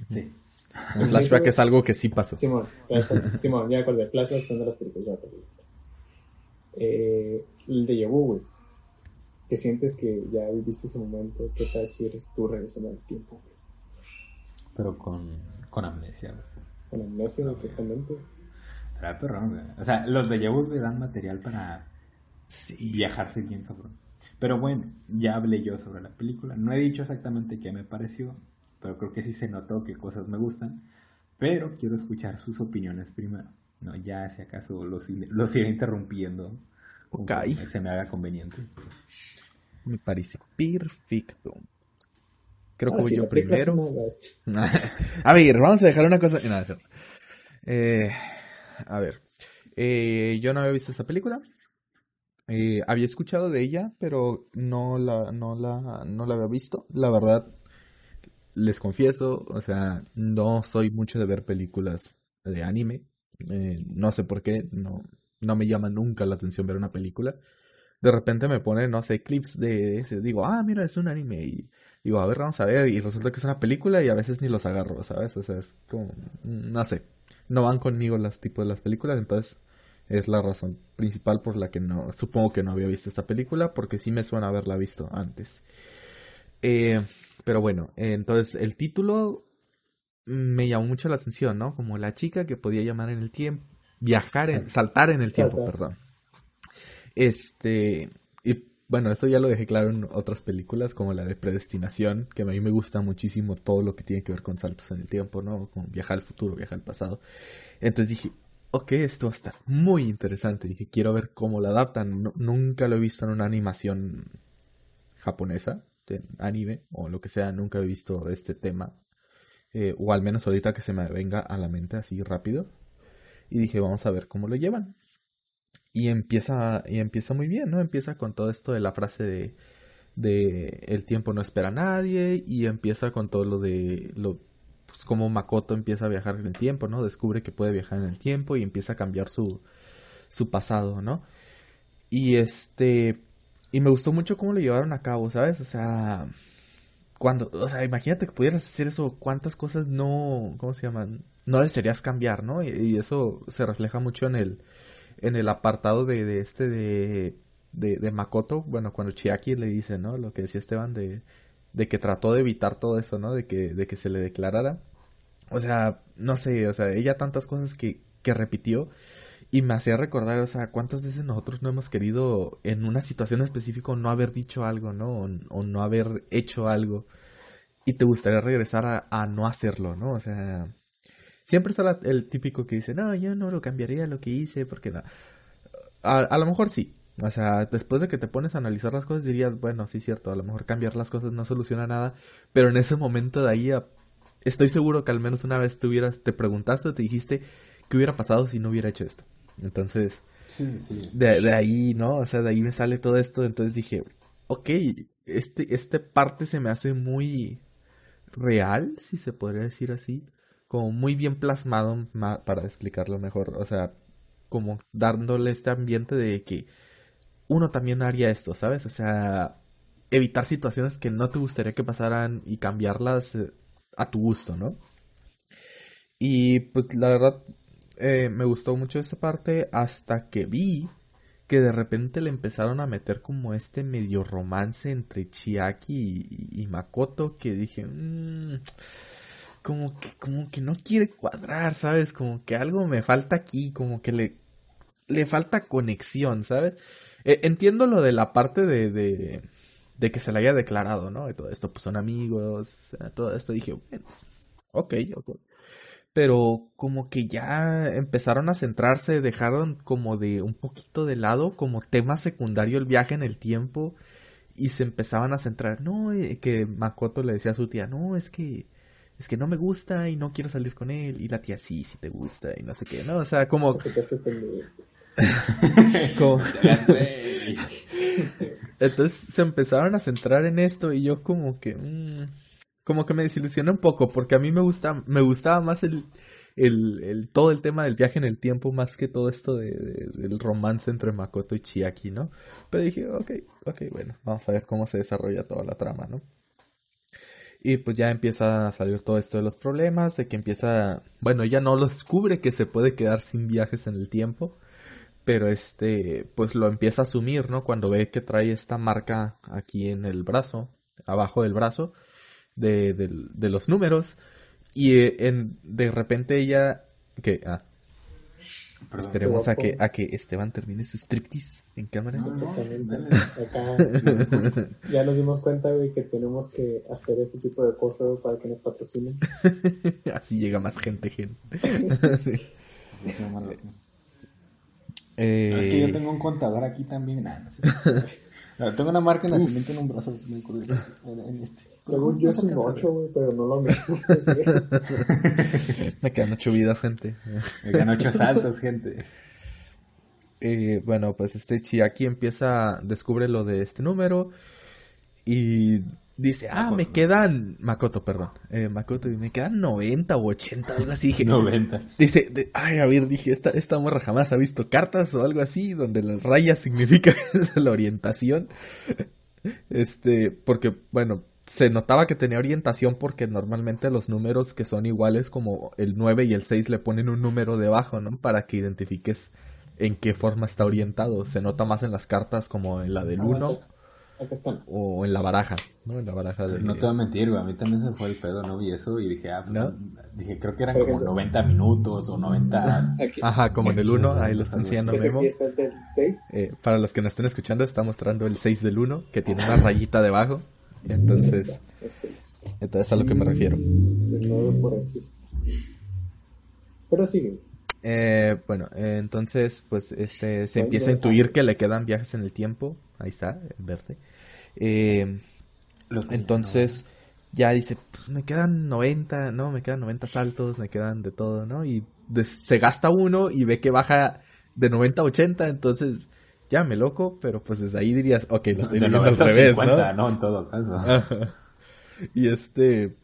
Sí. El flashback es algo que sí pasó. Simón. Simón, ya acordé. Flashback son de las películas. ya acordé. Eh, el de vu, güey. Que sientes que ya viviste ese momento. ¿Qué tal si eres tú regresando al tiempo, güey? Pero con, con amnesia, güey. Con amnesia, exactamente. Trae perrón, güey. O sea, los déjà vu le dan material para Sí. viajarse bien, cabrón. Pero bueno, ya hablé yo sobre la película. No he dicho exactamente qué me pareció, pero creo que sí se notó que cosas me gustan. Pero quiero escuchar sus opiniones primero. No, ya si acaso los, los iré interrumpiendo. Ok. Se me haga conveniente. Me parece perfecto. Creo que voy sí, yo primero. a ver, vamos a dejar una cosa. No. Eh, a ver, eh, yo no había visto esa película. Eh, había escuchado de ella, pero no la, no la, no la había visto. La verdad, les confieso, o sea, no soy mucho de ver películas de anime. Eh, no sé por qué, no, no me llama nunca la atención ver una película. De repente me pone, no sé, clips de ese. Digo, ah, mira, es un anime. Y digo, a ver, vamos a ver. Y resulta que es una película y a veces ni los agarro, ¿sabes? O sea, es como, no sé. No van conmigo los tipos de las películas, entonces es la razón principal por la que no, supongo que no había visto esta película, porque sí me suena haberla visto antes. Eh, pero bueno, eh, entonces el título me llamó mucho la atención, ¿no? Como la chica que podía llamar en el tiempo, viajar, en, saltar en el tiempo, Saltar. perdón. Este, y bueno, esto ya lo dejé claro en otras películas, como la de Predestinación, que a mí me gusta muchísimo todo lo que tiene que ver con saltos en el tiempo, ¿no? Como viajar al futuro, viajar al pasado. Entonces dije, ok, esto va a estar muy interesante. Dije, quiero ver cómo lo adaptan. Nu- nunca lo he visto en una animación japonesa, de anime, o lo que sea, nunca he visto este tema. Eh, o al menos ahorita que se me venga a la mente así rápido. Y dije, vamos a ver cómo lo llevan. Y empieza, y empieza muy bien, ¿no? Empieza con todo esto de la frase de, de el tiempo no espera a nadie. Y empieza con todo lo de lo, pues como Makoto empieza a viajar en el tiempo, ¿no? Descubre que puede viajar en el tiempo y empieza a cambiar su, su pasado, ¿no? Y este, y me gustó mucho cómo lo llevaron a cabo, ¿sabes? O sea, cuando, o sea, imagínate que pudieras hacer eso, cuántas cosas no, ¿cómo se llaman? No desearías cambiar, ¿no? Y, y eso se refleja mucho en el, en el apartado de, de este de, de, Makoto, bueno, cuando Chiaki le dice, ¿no? Lo que decía Esteban de, de que trató de evitar todo eso, ¿no? De que, de que se le declarara. O sea, no sé, o sea, ella tantas cosas que, que repitió y me hacía recordar, o sea, cuántas veces nosotros no hemos querido en una situación específica no haber dicho algo, ¿no? O, o no haber hecho algo y te gustaría regresar a, a no hacerlo, ¿no? O sea, siempre está la- el típico que dice, no, yo no lo cambiaría lo que hice porque no. A, a lo mejor sí. O sea, después de que te pones a analizar las cosas dirías, bueno, sí, cierto, a lo mejor cambiar las cosas no soluciona nada, pero en ese momento de ahí a- estoy seguro que al menos una vez te hubieras, te preguntaste, te dijiste, ¿qué hubiera pasado si no hubiera hecho esto? Entonces, Sí, sí, sí. de, de ahí, ¿no? O sea, de ahí me sale todo esto. Entonces dije, ok, este, este parte se me hace muy real, si se podría decir así. Como muy bien plasmado ma- para explicarlo mejor. O sea, como dándole este ambiente de que uno también haría esto, ¿sabes? O sea, evitar situaciones que no te gustaría que pasaran y cambiarlas eh, a tu gusto, ¿no? Y pues la verdad eh, me gustó mucho esta parte hasta que vi que de repente le empezaron a meter como este medio romance entre Chiaki y, y Makoto que dije, "Mm, como que, como que no quiere cuadrar, ¿sabes? Como que algo me falta aquí, como que le, le falta conexión, ¿sabes? Eh, entiendo lo de la parte de, de, de que se le haya declarado, ¿no? Y todo esto, pues son amigos, todo esto. Dije, bueno, ok, ok. Pero como que ya empezaron a centrarse, dejaron como de un poquito de lado como tema secundario el viaje en el tiempo y se empezaban a centrar, no, eh, que Makoto le decía a su tía, no, es que es que no me gusta y no quiero salir con él y la tía sí, sí te gusta y no sé qué, ¿no? O sea, como como... Entonces se empezaron a centrar en esto y yo como que mm, como que me desilusioné un poco porque a mí me gusta me gustaba más el, el, el todo el tema del viaje en el tiempo más que todo esto de, del romance entre Makoto y Chiaki, ¿no? Pero dije, ok, ok, bueno, vamos a ver cómo se desarrolla toda la trama, ¿no? Y pues ya empieza a salir todo esto de los problemas, de que empieza, bueno, ella no lo descubre que se puede quedar sin viajes en el tiempo, pero este, pues lo empieza a asumir, ¿no? Cuando ve que trae esta marca aquí en el brazo, abajo del brazo, de, de, los números, y eh, en, de repente ella, que, ah, esperemos a que, a que Esteban termine su striptease en cámara. Exactamente. Acá ya nos dimos cuenta, güey, que tenemos que hacer ese tipo de cosas para que nos patrocinen. Así llega más gente, gente. sí. Eh... Es que yo tengo un contador aquí también. tengo una marca de nacimiento en un brazo. En este. Según yo es un 8, güey, pero no lo mismo. Me quedan 8 vidas, gente. Me quedan 8 saltos, gente. Eh, bueno, pues este Chiaki empieza, descubre lo de este número y Dice, ah, me quedan, Makoto, perdón, eh, Makoto, me quedan 90 o 80, algo así. Dije, 90. Dice, ay, a ver, dije, esta, esta morra jamás ha visto cartas o algo así, donde las rayas significa la orientación. Este, porque, bueno, se notaba que tenía orientación porque normalmente los números que son iguales como el 9 y el 6 le ponen un número debajo, ¿no? Para que identifiques en qué forma está orientado. Se nota más en las cartas como en la del 1 o en la baraja, ¿no? En la baraja de... No te voy a mentir. A mí también se fue el pedo, ¿no? Vi eso y dije, ah, pues, dije, creo que eran como 90 minutos o 90... Ajá, como en el 1, ahí lo está enseñando Memo. Eh, para los que nos estén escuchando, está mostrando el 6 del 1, que tiene una rayita debajo. Entonces... Entonces a lo que me refiero. Pero sigue. Eh, bueno, entonces, pues, este, se empieza a intuir que le quedan viajes en el tiempo. Ahí está, en verde. Eh, entonces, ya dice, pues me quedan 90, ¿no? Me quedan 90 saltos, me quedan de todo, ¿no? Y se gasta uno y ve que baja de 90 a 80, entonces, ya me loco, pero pues desde ahí dirías, ok, lo estoy leyendo al revés, 50, ¿no? En todo caso. y este,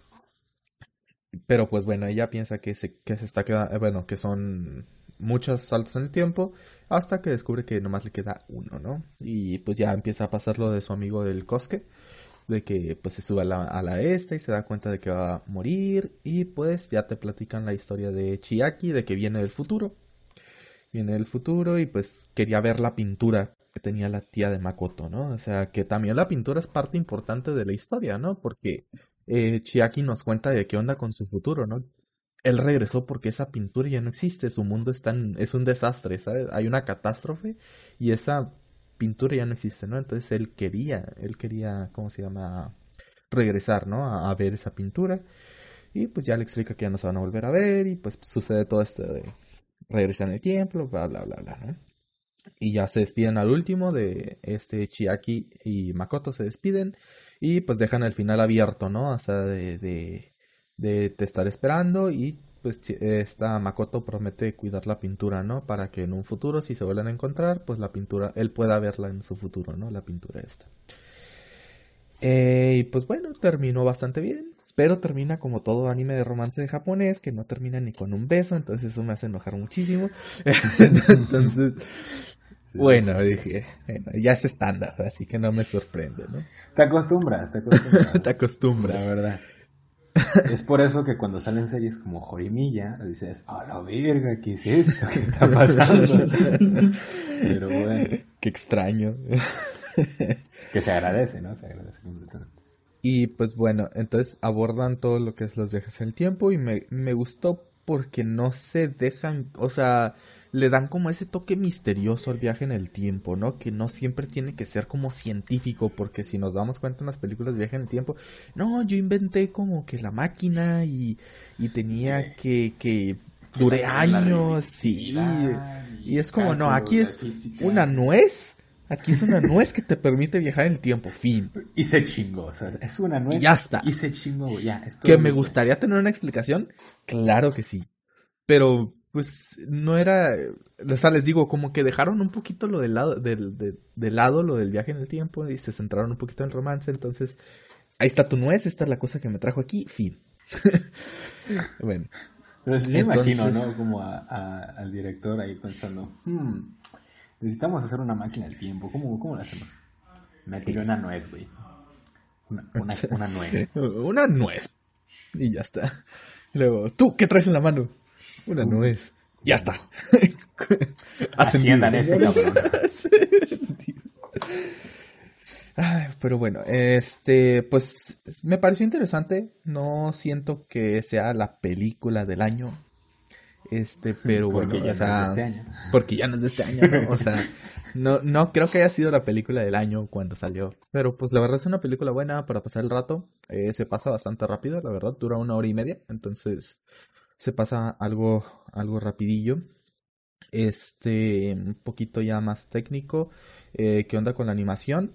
pero pues bueno, ella piensa que se, que se está quedando, bueno, que son muchos saltos en el tiempo, hasta que descubre que nomás le queda uno, ¿no? Y pues ya empieza a pasar lo de su amigo del Cosque, de que pues se sube a la, a la esta y se da cuenta de que va a morir, y pues ya te platican la historia de Chiaki, de que viene del futuro. Viene del futuro y pues quería ver la pintura que tenía la tía de Makoto, ¿no? O sea, que también la pintura es parte importante de la historia, ¿no? Porque eh, Chiaki nos cuenta de qué onda con su futuro, ¿no? Él regresó porque esa pintura ya no existe, su mundo está es un desastre, ¿sabes? Hay una catástrofe y esa pintura ya no existe, ¿no? Entonces él quería, él quería, ¿cómo se llama? Regresar, ¿no? A, ver esa pintura. Y pues ya le explica que ya no se van a volver a ver y pues sucede todo esto de regresar en el tiempo, bla, bla, bla, bla, ¿no? Y ya se despiden al último de este Chiaki y Makoto se despiden y pues dejan el final abierto, ¿no? O sea, de, de, de te estar esperando y pues esta Makoto promete cuidar la pintura, ¿no? Para que en un futuro, si se vuelven a encontrar, pues la pintura, él pueda verla en su futuro, ¿no? La pintura esta. Eh, y pues bueno, terminó bastante bien, pero termina como todo anime de romance de japonés, que no termina ni con un beso, entonces eso me hace enojar muchísimo. entonces, bueno, dije, ya es estándar, así que no me sorprende, ¿no? Te acostumbras, te acostumbras. te acostumbras. La verdad. Es por eso que cuando salen series como Jorimilla, dices, oh la verga, ¿qué es esto? ¿Qué está pasando? Pero bueno. Qué extraño. Que se agradece, ¿no? Se agradece completamente. Y pues bueno, entonces abordan todo lo que es los viajes en el tiempo y me, me gustó porque no se dejan, o sea, le dan como ese toque misterioso al viaje en el tiempo, ¿no? Que no siempre tiene que ser como científico, porque si nos damos cuenta en las películas de viaje en el tiempo, no, yo inventé como que la máquina y, y tenía que, que duré años, sí. Y es como, no, aquí es una nuez. Aquí es una nuez que te permite viajar en el tiempo, fin. Y se chingó, o sea, es una nuez. Y ya está. Y se chingó, ya. Es todo ¿Que me gustaría tener una explicación? Claro que sí. Pero, pues, no era... O sea, les digo, como que dejaron un poquito lo del lado, del, de, de lado, lo del viaje en el tiempo, y se centraron un poquito en el romance, entonces... Ahí está tu nuez, esta es la cosa que me trajo aquí, fin. bueno. Entonces- imagino, ¿no? Como a- a- al director ahí pensando, hmm, necesitamos hacer una máquina del tiempo, ¿cómo, cómo la hacemos? Me tiró una nuez, güey. Una, una, una nuez. Una nuez. Y ya está. Luego, ¿tú qué traes en la mano? Una nuez. Ya está. Asciendan Ascendido. ese cabrón. Ay, pero bueno, este, pues me pareció interesante. No siento que sea la película del año. Este, pero Porque bueno, ya o sea, no es de este año. porque ya no es de este año, ¿no? O sea, no, no creo que haya sido la película del año cuando salió. Pero pues la verdad es una película buena para pasar el rato. Eh, se pasa bastante rápido, la verdad, dura una hora y media. Entonces, se pasa algo, algo rapidillo. Este, un poquito ya más técnico. Eh, ¿qué onda con la animación?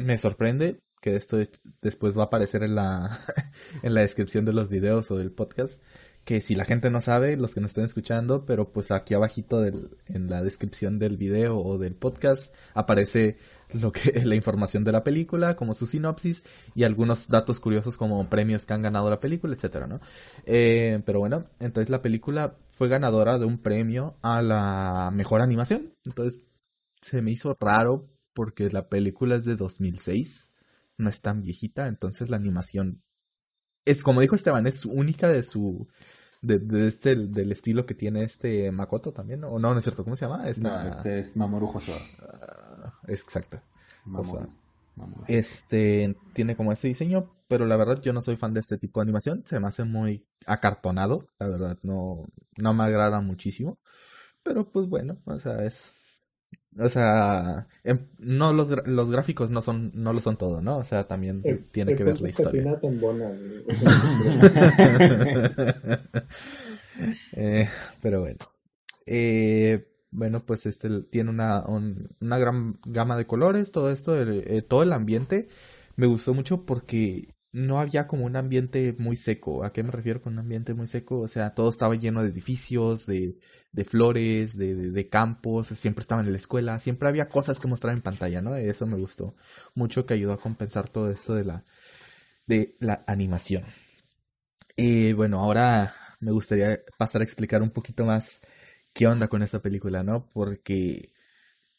Me sorprende que esto es- después va a aparecer en la, en la descripción de los videos o del podcast. Que si la gente no sabe, los que nos estén escuchando, pero pues aquí abajito en la descripción del video o del podcast aparece lo que, la información de la película, como su sinopsis y algunos datos curiosos como premios que han ganado la película, etcétera, ¿no? Eh, pero bueno, entonces la película fue ganadora de un premio a la mejor animación. Entonces se me hizo raro porque la película es de 2006, no es tan viejita, entonces la animación es como dijo Esteban, es única de su de, de este del estilo que tiene este Makoto también, ¿no? No, no es cierto, ¿cómo se llama? No, este es Mamoru Hosoda. es exacto. Mamoru. Hosoda. Mamoru. Este tiene como ese diseño, pero la verdad yo no soy fan de este tipo de animación, se me hace muy acartonado, la verdad no no me agrada muchísimo, pero pues bueno, o sea, es o sea, em- no los, los gráficos no son no lo son todo, ¿no? O sea, también El- tiene el que ver la historia. Eh, pero bueno. Eh, bueno, pues este tiene una, un- una gran gama de colores, todo esto, el- eh, todo el ambiente me gustó mucho porque no había como un ambiente muy seco. ¿A qué me refiero con un ambiente muy seco? O sea, todo estaba lleno de edificios, de, de flores, de, de, campos, siempre estaban en la escuela, siempre había cosas que mostrar en pantalla, ¿no? Eso me gustó mucho que ayudó a compensar todo esto de la, de la animación. Y bueno, ahora me gustaría pasar a explicar un poquito más qué onda con esta película, ¿no? Porque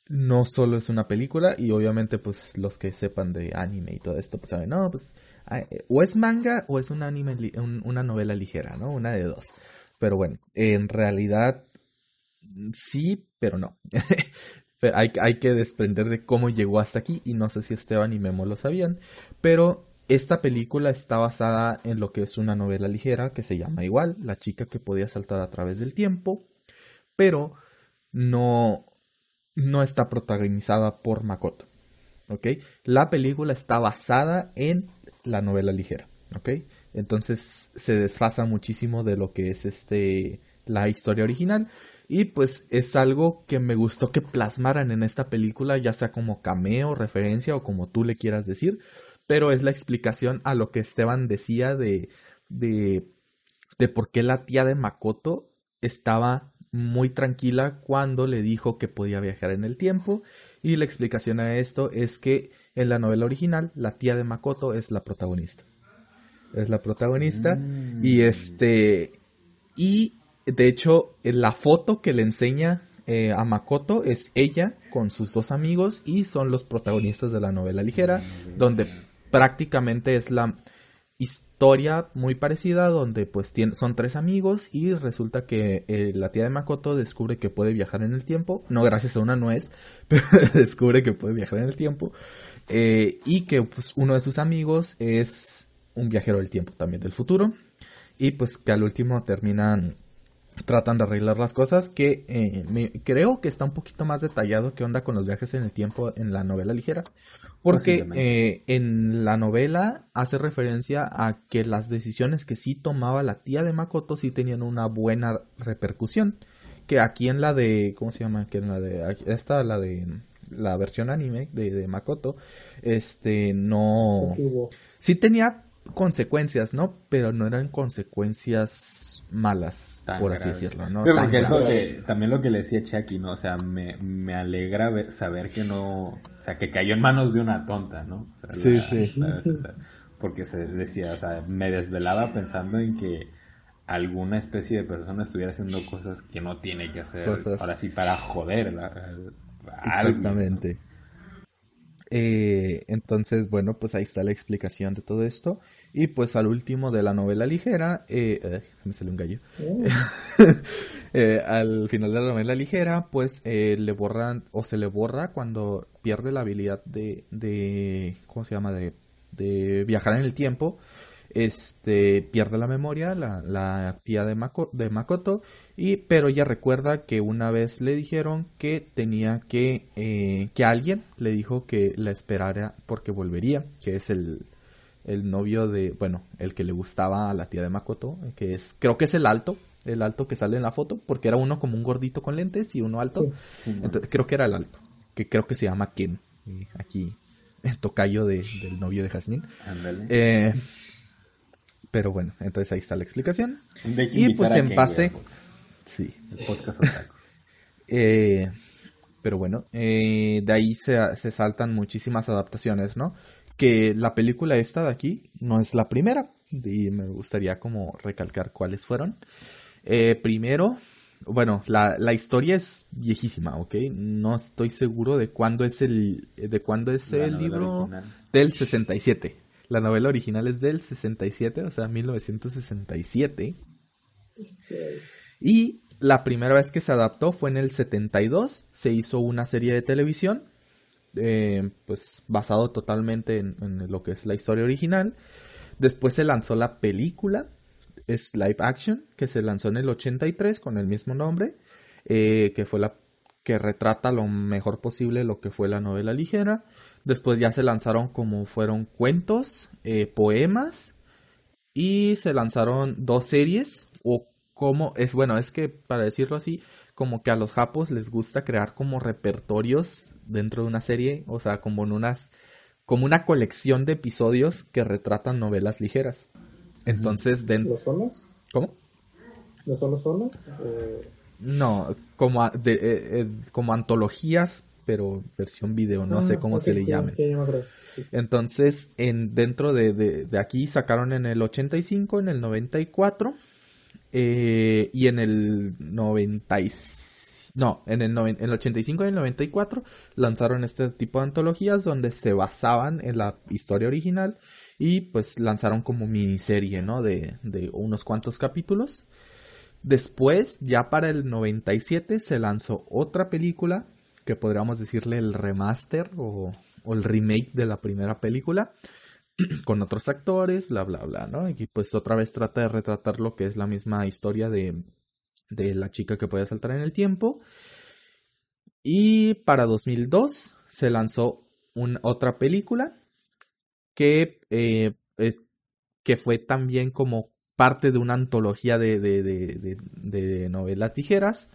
no solo es una película y obviamente pues los que sepan de anime y todo esto pues saben, no, pues eh, o es manga o es un anime, un- una novela ligera, ¿no? Una de dos. Pero bueno, en realidad sí, pero no. Hay, hay que desprender de cómo llegó hasta aquí y no sé si Esteban y Memo lo sabían, pero esta película está basada en lo que es una novela ligera que se llama igual, La chica que podía saltar a través del tiempo, pero no, no está protagonizada por Makoto. ¿Ok? La película está basada en la novela ligera. ¿Ok? Entonces se desfasa muchísimo de lo que es este la historia original. Y pues es algo que me gustó que plasmaran en esta película, ya sea como cameo, referencia o como tú le quieras decir. Pero es la explicación a lo que Esteban decía de, de, de por qué la tía de Makoto estaba muy tranquila cuando le dijo que podía viajar en el tiempo. Y la explicación a esto es que en la novela original, la tía de Makoto es la protagonista. Es la protagonista. Y este. Y de hecho, la foto que le enseña eh, a Makoto es ella con sus dos amigos y son los protagonistas de la novela ligera, donde prácticamente es la historia muy parecida donde pues tien- son tres amigos y resulta que eh, la tía de Makoto descubre que puede viajar en el tiempo, no gracias a una nuez, pero descubre que puede viajar en el tiempo eh, y que pues uno de sus amigos es un viajero del tiempo también del futuro y pues que al último terminan tratan de arreglar las cosas que eh, me, creo que está un poquito más detallado que onda con los viajes en el tiempo en la novela ligera. Porque eh, en la novela hace referencia a que las decisiones que sí tomaba la tía de Makoto sí tenían una buena repercusión. Que aquí en la de cómo se llama que en la de esta la de la versión anime de, de Makoto este no sí tenía consecuencias, ¿no? Pero no eran consecuencias malas, por así decirlo, ¿no? también lo que le decía Chucky, ¿no? O sea, me, me alegra saber que no, o sea, que cayó en manos de una tonta, ¿no? sí, sí. porque se decía, o sea, me desvelaba pensando en que alguna especie de persona estuviera haciendo cosas que no tiene que hacer, ahora sí, para joder. Exactamente. Eh, entonces, bueno, pues ahí está la explicación de todo esto. Y pues al último de la novela ligera, eh, me salió un gallo. Oh. Eh, al final de la novela ligera, pues eh, le borran o se le borra cuando pierde la habilidad de, de ¿cómo se llama? De, de viajar en el tiempo este pierde la memoria la, la tía de, de Makoto y pero ella recuerda que una vez le dijeron que tenía que eh, que alguien le dijo que la esperara porque volvería que es el el novio de bueno el que le gustaba a la tía de Makoto que es creo que es el alto el alto que sale en la foto porque era uno como un gordito con lentes y uno alto creo que era el alto que creo que se llama Ken aquí el tocayo de, del novio de Jasmine eh, pero bueno, entonces ahí está la explicación. Y pues en base... Sí. El podcast eh, pero bueno, eh, de ahí se, se, saltan muchísimas adaptaciones, ¿no? Que la película esta de aquí no es la primera. Y me gustaría como recalcar cuáles fueron. Eh, primero, bueno, la, la, historia es viejísima, ¿ok? No estoy seguro de cuándo es el, de cuándo es el libro original. del 67. La novela original es del 67, o sea, 1967. Y la primera vez que se adaptó fue en el 72. Se hizo una serie de televisión, eh, pues basado totalmente en, lo que es la historia original. Después se lanzó la película, es live action, que se lanzó en el 83 con el mismo nombre, eh, que fue la que retrata lo mejor posible lo que fue la novela ligera. Después ya se lanzaron como fueron cuentos, eh, poemas y se lanzaron dos series o como es bueno, es que para decirlo así, como que a los japos les gusta crear como repertorios dentro de una serie, o sea, como en unas como una colección de episodios que retratan novelas ligeras. Entonces, dentro ¿Los solos? ¿Cómo? ¿Los solos solos? No, como, de, eh, eh, como antologías pero versión video, no sé ah, cómo se le llame. Entonces, en, dentro de, de, aquí sacaron en el 85, en el 94 eh, y en el 90 no, en el, en el 85 y el 94 lanzaron este tipo de antologías donde se basaban en la historia original y pues lanzaron como miniserie, ¿no? De, de unos cuantos capítulos. Después, ya para el 97, se lanzó otra película que podríamos decirle el remaster o, el remake de la primera película con otros actores, bla, bla, bla, ¿no? Y pues otra vez trata de retratar lo que es la misma historia de, de la chica que puede saltar en el tiempo. Y para 2002 se lanzó una, otra película que, eh, eh, que fue también como parte de una antología de, de, de, de novelas ligeras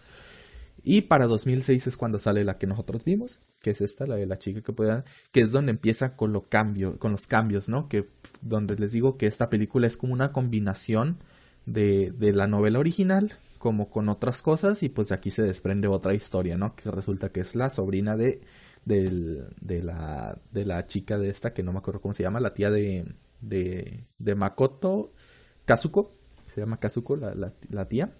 y para 2006 es cuando sale la que nosotros vimos, que es esta, la de la chica que pueda, que es donde empieza con lo cambio, con los cambios, ¿no? Que donde les digo que esta película es como una combinación de, de la novela original, como con otras cosas, y pues de aquí se desprende otra historia, ¿no? Que resulta que es la sobrina de, de, de la, de la chica de esta, que no me acuerdo cómo se llama, la tía de, de, de Makoto, Kazuko, se llama Kazuko, la, la tía.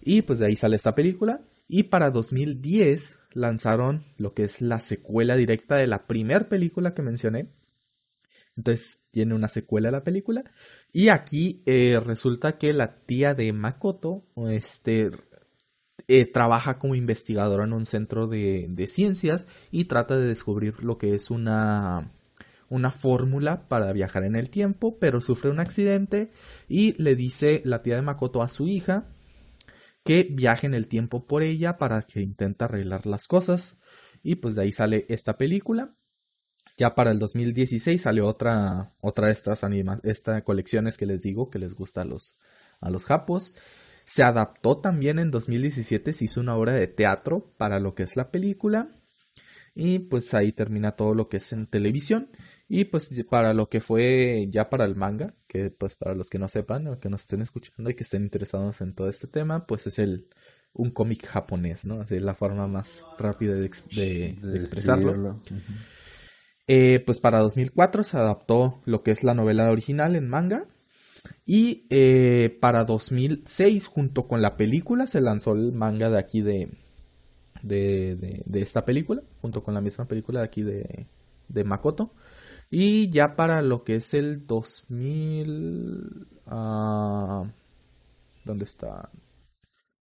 Y pues de ahí sale esta película. Y para 2010 lanzaron lo que es la secuela directa de la primera película que mencioné. Entonces tiene una secuela la película. Y aquí eh, resulta que la tía de Makoto este, eh, trabaja como investigadora en un centro de, de, ciencias y trata de descubrir lo que es una, una fórmula para viajar en el tiempo, pero sufre un accidente y le dice la tía de Makoto a su hija que viaja en el tiempo por ella para que intente arreglar las cosas. Y pues de ahí sale esta película. Ya para el 2016 salió otra, otra de estas anima esta colecciones que les digo que les gusta a los, a los japos. Se adaptó también en 2017, se hizo una obra de teatro para lo que es la película. Y pues ahí termina todo lo que es en televisión. Y pues para lo que fue ya para el manga, que pues para los que no sepan o que nos estén escuchando y que estén interesados en todo este tema, pues es el un cómic japonés, ¿no? Así es la forma más rápida de, expresarlo. Eh, pues para 2004 se adaptó lo que es la novela original en manga. Y eh, para 2006, junto con la película, se lanzó el manga de aquí de, de, de, esta película, junto con la misma película de aquí de, de Makoto. Y ya para lo que es el 2000... Uh, ¿Dónde está?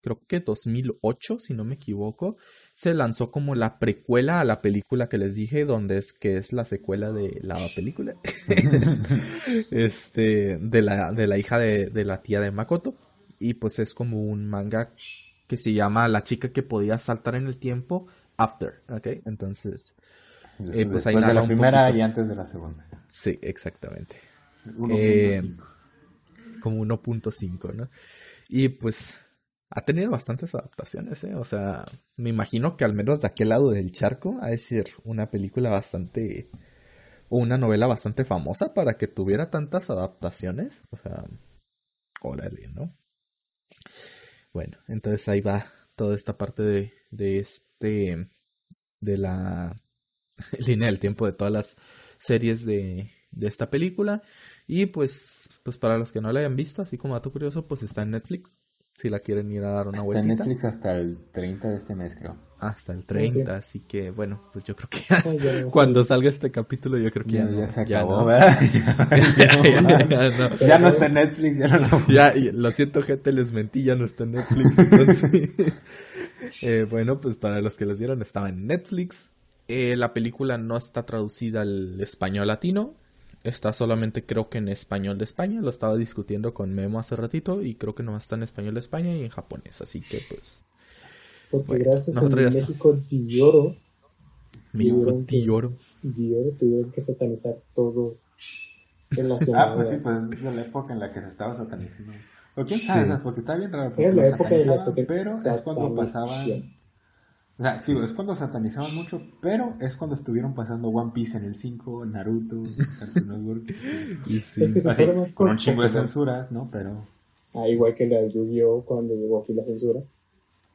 creo que 2008, si no me equivoco, se lanzó como la precuela a la película que les dije, donde es que es la secuela de la película, este, de la, de la hija de, de la tía de Makoto, y pues es como un manga que se llama La chica que podía saltar en el tiempo, After, ¿ok? Entonces, eh, pues de la primera y antes de la segunda. Sí, exactamente. 1.5. Eh, como 1.5, ¿no? Y pues ha tenido bastantes adaptaciones, ¿eh? O sea, me imagino que al menos de aquel lado del charco ha de ser una película bastante... o una novela bastante famosa para que tuviera tantas adaptaciones. O sea, órale, ¿no? Bueno, entonces ahí va toda esta parte de, de este... de la línea del tiempo de todas las series de, de esta película. Y pues, pues para los que no la hayan visto, así como dato curioso, pues está en Netflix si la quieren ir a dar una vuelta. Está en Netflix hasta el 30 de este mes, creo. Ah, hasta el 30, así que bueno, pues yo creo que cuando salga este capítulo yo creo que ya, ya, se acabó, ¿verdad? ya, no, está en Netflix, ya no Ya, lo siento gente, les mentí, ya no está en Netflix, entonces... eh, bueno, pues para los que los vieron estaba en Netflix. Eh, la película no está traducida al español latino, Está solamente creo que en español de España, lo estaba discutiendo con Memo hace ratito y creo que no está en español de España y en japonés, así que pues... Porque gracias a México Dioro... México Dioro. Dioro tuvieron que satanizar todo Ah, pues sí, pues es la época en la que se estaba satanizando. ¿O quién sabe? Porque está bien raro. Era la época de la Pero es cuando pasaban o sea, sí, es cuando satanizaban mucho, pero es cuando estuvieron pasando One Piece en el 5, Naruto, Cartoon Network. y sí, es que se así, con un chingo de censuras, ¿no? Pero... Ah, igual que la de Yu-Gi-Oh! cuando llegó aquí la censura.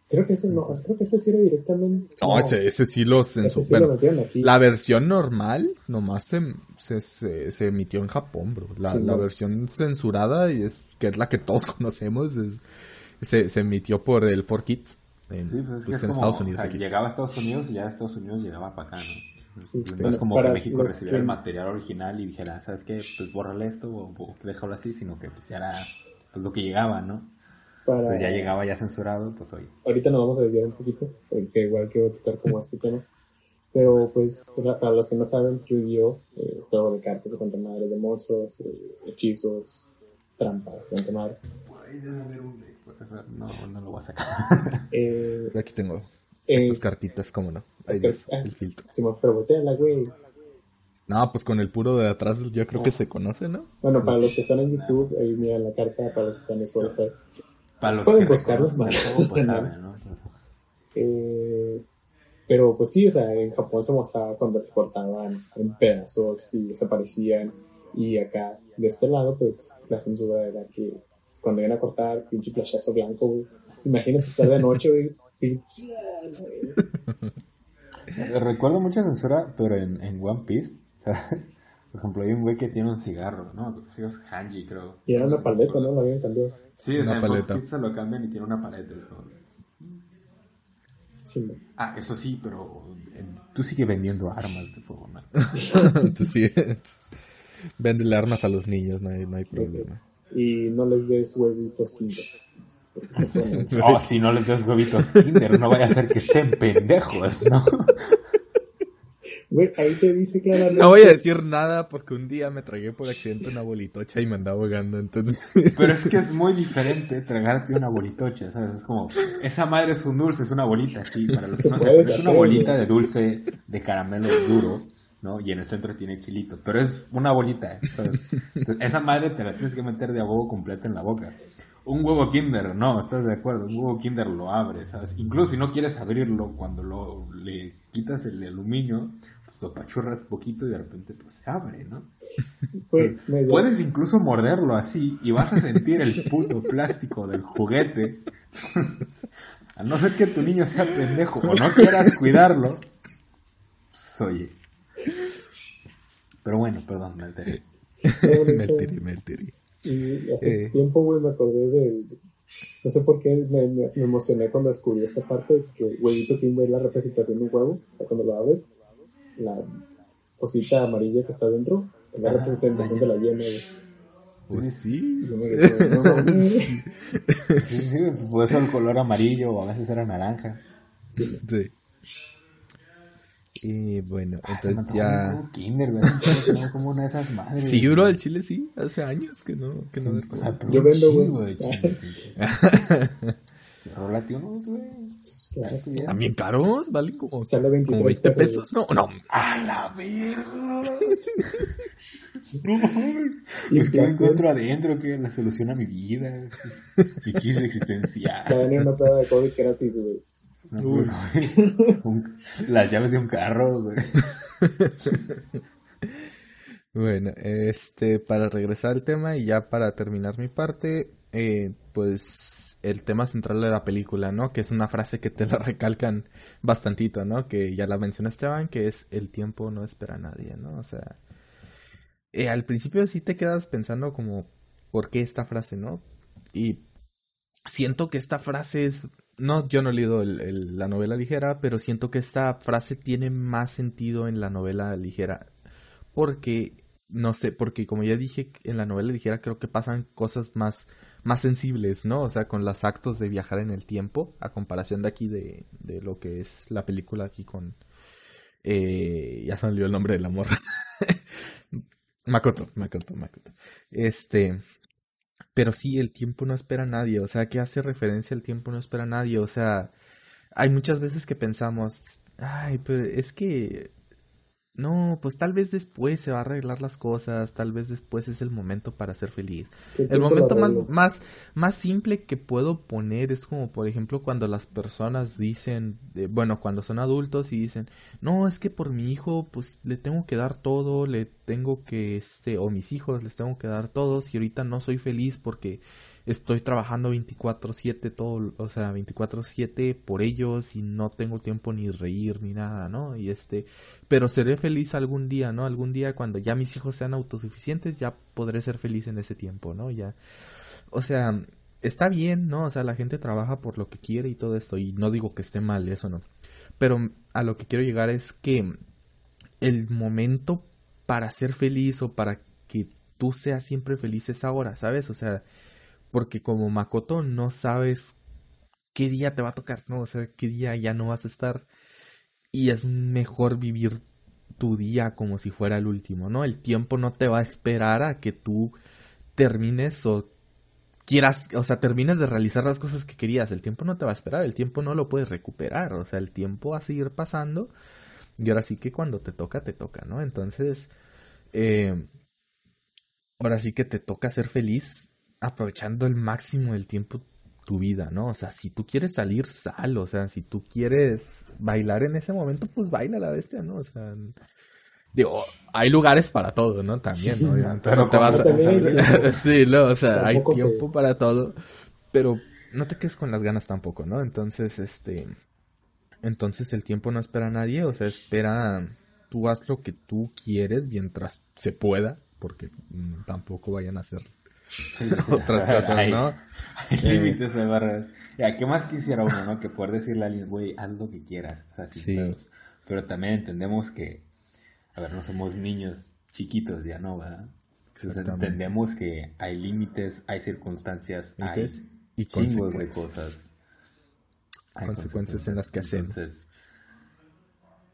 Creo que ese no, creo que ese sí era directamente. No, ese, ese sí lo censuró. la versión normal nomás se, se, se, emitió en Japón, bro. La, la versión censurada, y es, que es la que todos conocemos, es, se, se emitió por el 4Kids sí, pues es, pues, en Estados Unidos. llegaba a Estados Unidos y ya de Estados Unidos llegaba para acá, ¿no? no es como que México recibiera el material original y dijera, ¿sabes qué? Pues bórrale esto o, déjalo así, sino que pues era pues, lo que llegaba, ¿no? Entonces ya llegaba ya censurado, pues hoy. Ahorita nos vamos a desviar un poquito, porque igual quiero tocar como este tema. Pero pues, para los que no saben, Yu-Gi-Oh! Eh, juego de cartas de cuenta madre, de monstruos, eh, hechizos, trampas, cuenta madre. No, no lo voy a sacar. Eh, aquí tengo eh, estas cartitas, ¿cómo no? Ahí es, ah, el filtro. Si me la güey. No, pues con el puro de atrás yo creo que se conoce, ¿no? Bueno, para los que están en YouTube, ahí miran la carta, para los que están en Spotify. Para los Pueden que buscarlos más. Pues, ¿no? eh, pero pues sí, o sea, en Japón se mostraba cuando te cortaban en pedazos y desaparecían. Y acá, de este lado, pues la censura era que cuando iban a cortar, pinche flashazo blanco, güey. Imagínate estar de noche, güey. Recuerdo mucha censura, pero en, en One Piece, ¿sabes? Por ejemplo, hay un güey que tiene un cigarro, ¿no? Es Hanji, creo. Y era una paleta, ¿no? Lo habían cambiado. Sí, o sea, en paleta. Pizza lo cambian y tiene una paleta. Sí, Ah, eso sí, pero tú sigues vendiendo armas de fuego, ¿no? tú sigues. Véndele armas a los niños, no hay, no hay problema y no les des huevitos Kinder. oh, si no les des huevitos Kinder, no vaya a ser que estén pendejos, ¿no? Güey, ahí te dice claramente. No voy a decir nada porque un día me tragué por accidente una bolitocha y me andaba ahogando, entonces... Pero es que es muy diferente tragarte una bolitocha, ¿sabes? Es como, esa madre es un dulce, es una bolita, sí, para los que no sepan, es una bolita de dulce de caramelo duro, ¿no? Y en el centro tiene chilito, pero es una bolita. Entonces, esa madre te la tienes que meter de a huevo completa en la boca. Un huevo Kinder, no, estás de acuerdo, un huevo Kinder lo abres, ¿sabes? Incluso si no quieres abrirlo, cuando lo, le quitas el aluminio, pues lo pachurras poquito y de repente pues se abre, ¿no? Dio- Puedes incluso morderlo así y vas a sentir el puto plástico del juguete. A no ser que tu niño sea pendejo o no quieras cuidarlo, pues oye. Pero bueno, perdón, me alteré. me. Y hace Eh. tiempo, güey, me acordé de... No sé por qué me, me- me emocioné cuando descubrí esta parte, que huevito Kinder es la representación de un huevo. O sea, cuando lo abres, la cosita amarilla que está dentro es la Ah, representación de la yema, güey. Pues sí. Yo me no. Sí, sí, pues puede ser el color amarillo o a veces era naranja. Sí. Y bueno, Ah, se entonces un ya... huevo Kinder, como una de esas madres. Sí, bro, el chile sí. Hace años que no, que Sí, no. o sea, pero Yo un vendo, chingo güey. de chile, pinche. Rólate unos, güey. Claro. También caros, valen como, Sale 23 como 20 pesos, pesos. No, no. ¡A la verga! No Es que inflación. encuentro adentro que la solución a mi vida. Mi crisis Te existencial. venía una prueba de COVID gratis, güey. No, güey. Un- las llaves de un carro, güey. Bueno, este, para regresar al tema y ya para terminar mi parte, eh, pues el tema central de la película, ¿no? Que es una frase que te la recalcan bastantito, ¿no? Que ya la mencionó Esteban, que es el tiempo no espera a nadie, ¿no? O sea, eh, al principio sí te quedas pensando como, ¿por qué esta frase, no? Y siento que esta frase es, no, yo no he leído el- la novela ligera, pero siento que esta frase tiene más sentido en la novela ligera porque no sé, porque como ya dije en la novela ligera creo que pasan cosas más más sensibles, ¿no? O sea, con los actos de viajar en el tiempo a comparación de aquí de, de lo que es la película aquí con eh, ya olvidó el nombre del amor. Makoto, Makoto, Makoto. Este, pero sí, el tiempo no espera a nadie, o sea, que hace referencia al tiempo no espera a nadie, o sea, hay muchas veces que pensamos, ay, pero es que no, pues tal vez después se va a arreglar las cosas, tal vez después es el momento para ser feliz. ¿Qué El momento más, más, más simple que puedo poner es como, por ejemplo, cuando las personas dicen, eh, bueno, cuando son adultos y dicen, no, es que por mi hijo, pues le tengo que dar todo, le tengo que, este, o mis hijos les tengo que dar todos y ahorita no soy feliz porque estoy trabajando 24/7 todo, o sea, 24/7 por ellos y no tengo tiempo ni reír ni nada, ¿no? Y este, pero seré feliz algún día, ¿no? Algún día cuando ya mis hijos sean autosuficientes, ya podré ser feliz en ese tiempo, ¿no? Ya, o sea, está bien, ¿no? O sea, la gente trabaja por lo que quiere y todo esto, y no digo que esté mal, eso no. Pero a lo que quiero llegar es que el momento para ser feliz o para que tú seas siempre feliz es ahora, ¿sabes? O sea, porque como Makoto no sabes qué día te va a tocar, ¿no? O sea, qué día ya no vas a estar. Y es mejor vivir tu día como si fuera el último, ¿no? El tiempo no te va a esperar a que tú termines o quieras, o sea, termines de realizar las cosas que querías. El tiempo no te va a esperar, el tiempo no lo puedes recuperar, o sea, el tiempo va a seguir pasando. Y ahora sí que cuando te toca, te toca, ¿no? Entonces, eh, ahora sí que te toca ser feliz aprovechando el máximo del tiempo tu vida, ¿no? O sea, si tú quieres salir, sal, o sea, si tú quieres bailar en ese momento, pues baila la bestia, ¿no? O sea, digo, hay lugares para todo, ¿no? También, ¿no? Te vas a... Sí, no, o sea, hay tiempo para todo, pero no te quedes con las ganas tampoco, ¿no? Entonces, este, entonces el tiempo no espera a nadie, o sea, espera, tú haz lo que tú quieres mientras se pueda, porque mm, tampoco vayan a hacer Sí, sí. otras cosas, Hay- ¿no? Hay límites, hay barreras. Ya, ¿qué más quisiera uno, no? Que poder decirle a alguien, güey, haz lo que quieras. O sea, Sí. pedos. Pero también entendemos que, a ver, no somos niños chiquitos ya, ¿no? ¿verdad? Entonces entendemos que hay límites, hay circunstancias, Límites hay y chingos de cosas. Hay Consecuencias en las que hacemos. Entonces,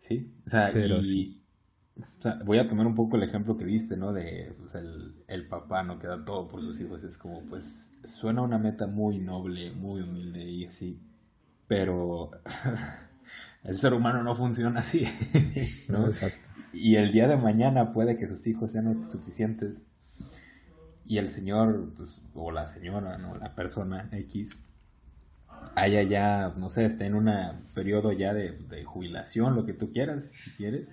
sí, o sea, Pero y. o sea, voy a tomar un poco el ejemplo que diste, ¿no? De pues, el, el papá, ¿no? Que da todo por sus hijos. Es como, pues, suena una meta muy noble, muy humilde y así. Pero el ser humano no funciona así, ¿no? Exacto. Y el día de mañana puede que sus hijos sean autosuficientes y el señor, pues, o la señora, ¿no? La persona X haya ya, no sé, esté en un periodo ya de, de jubilación, lo que tú quieras, si quieres.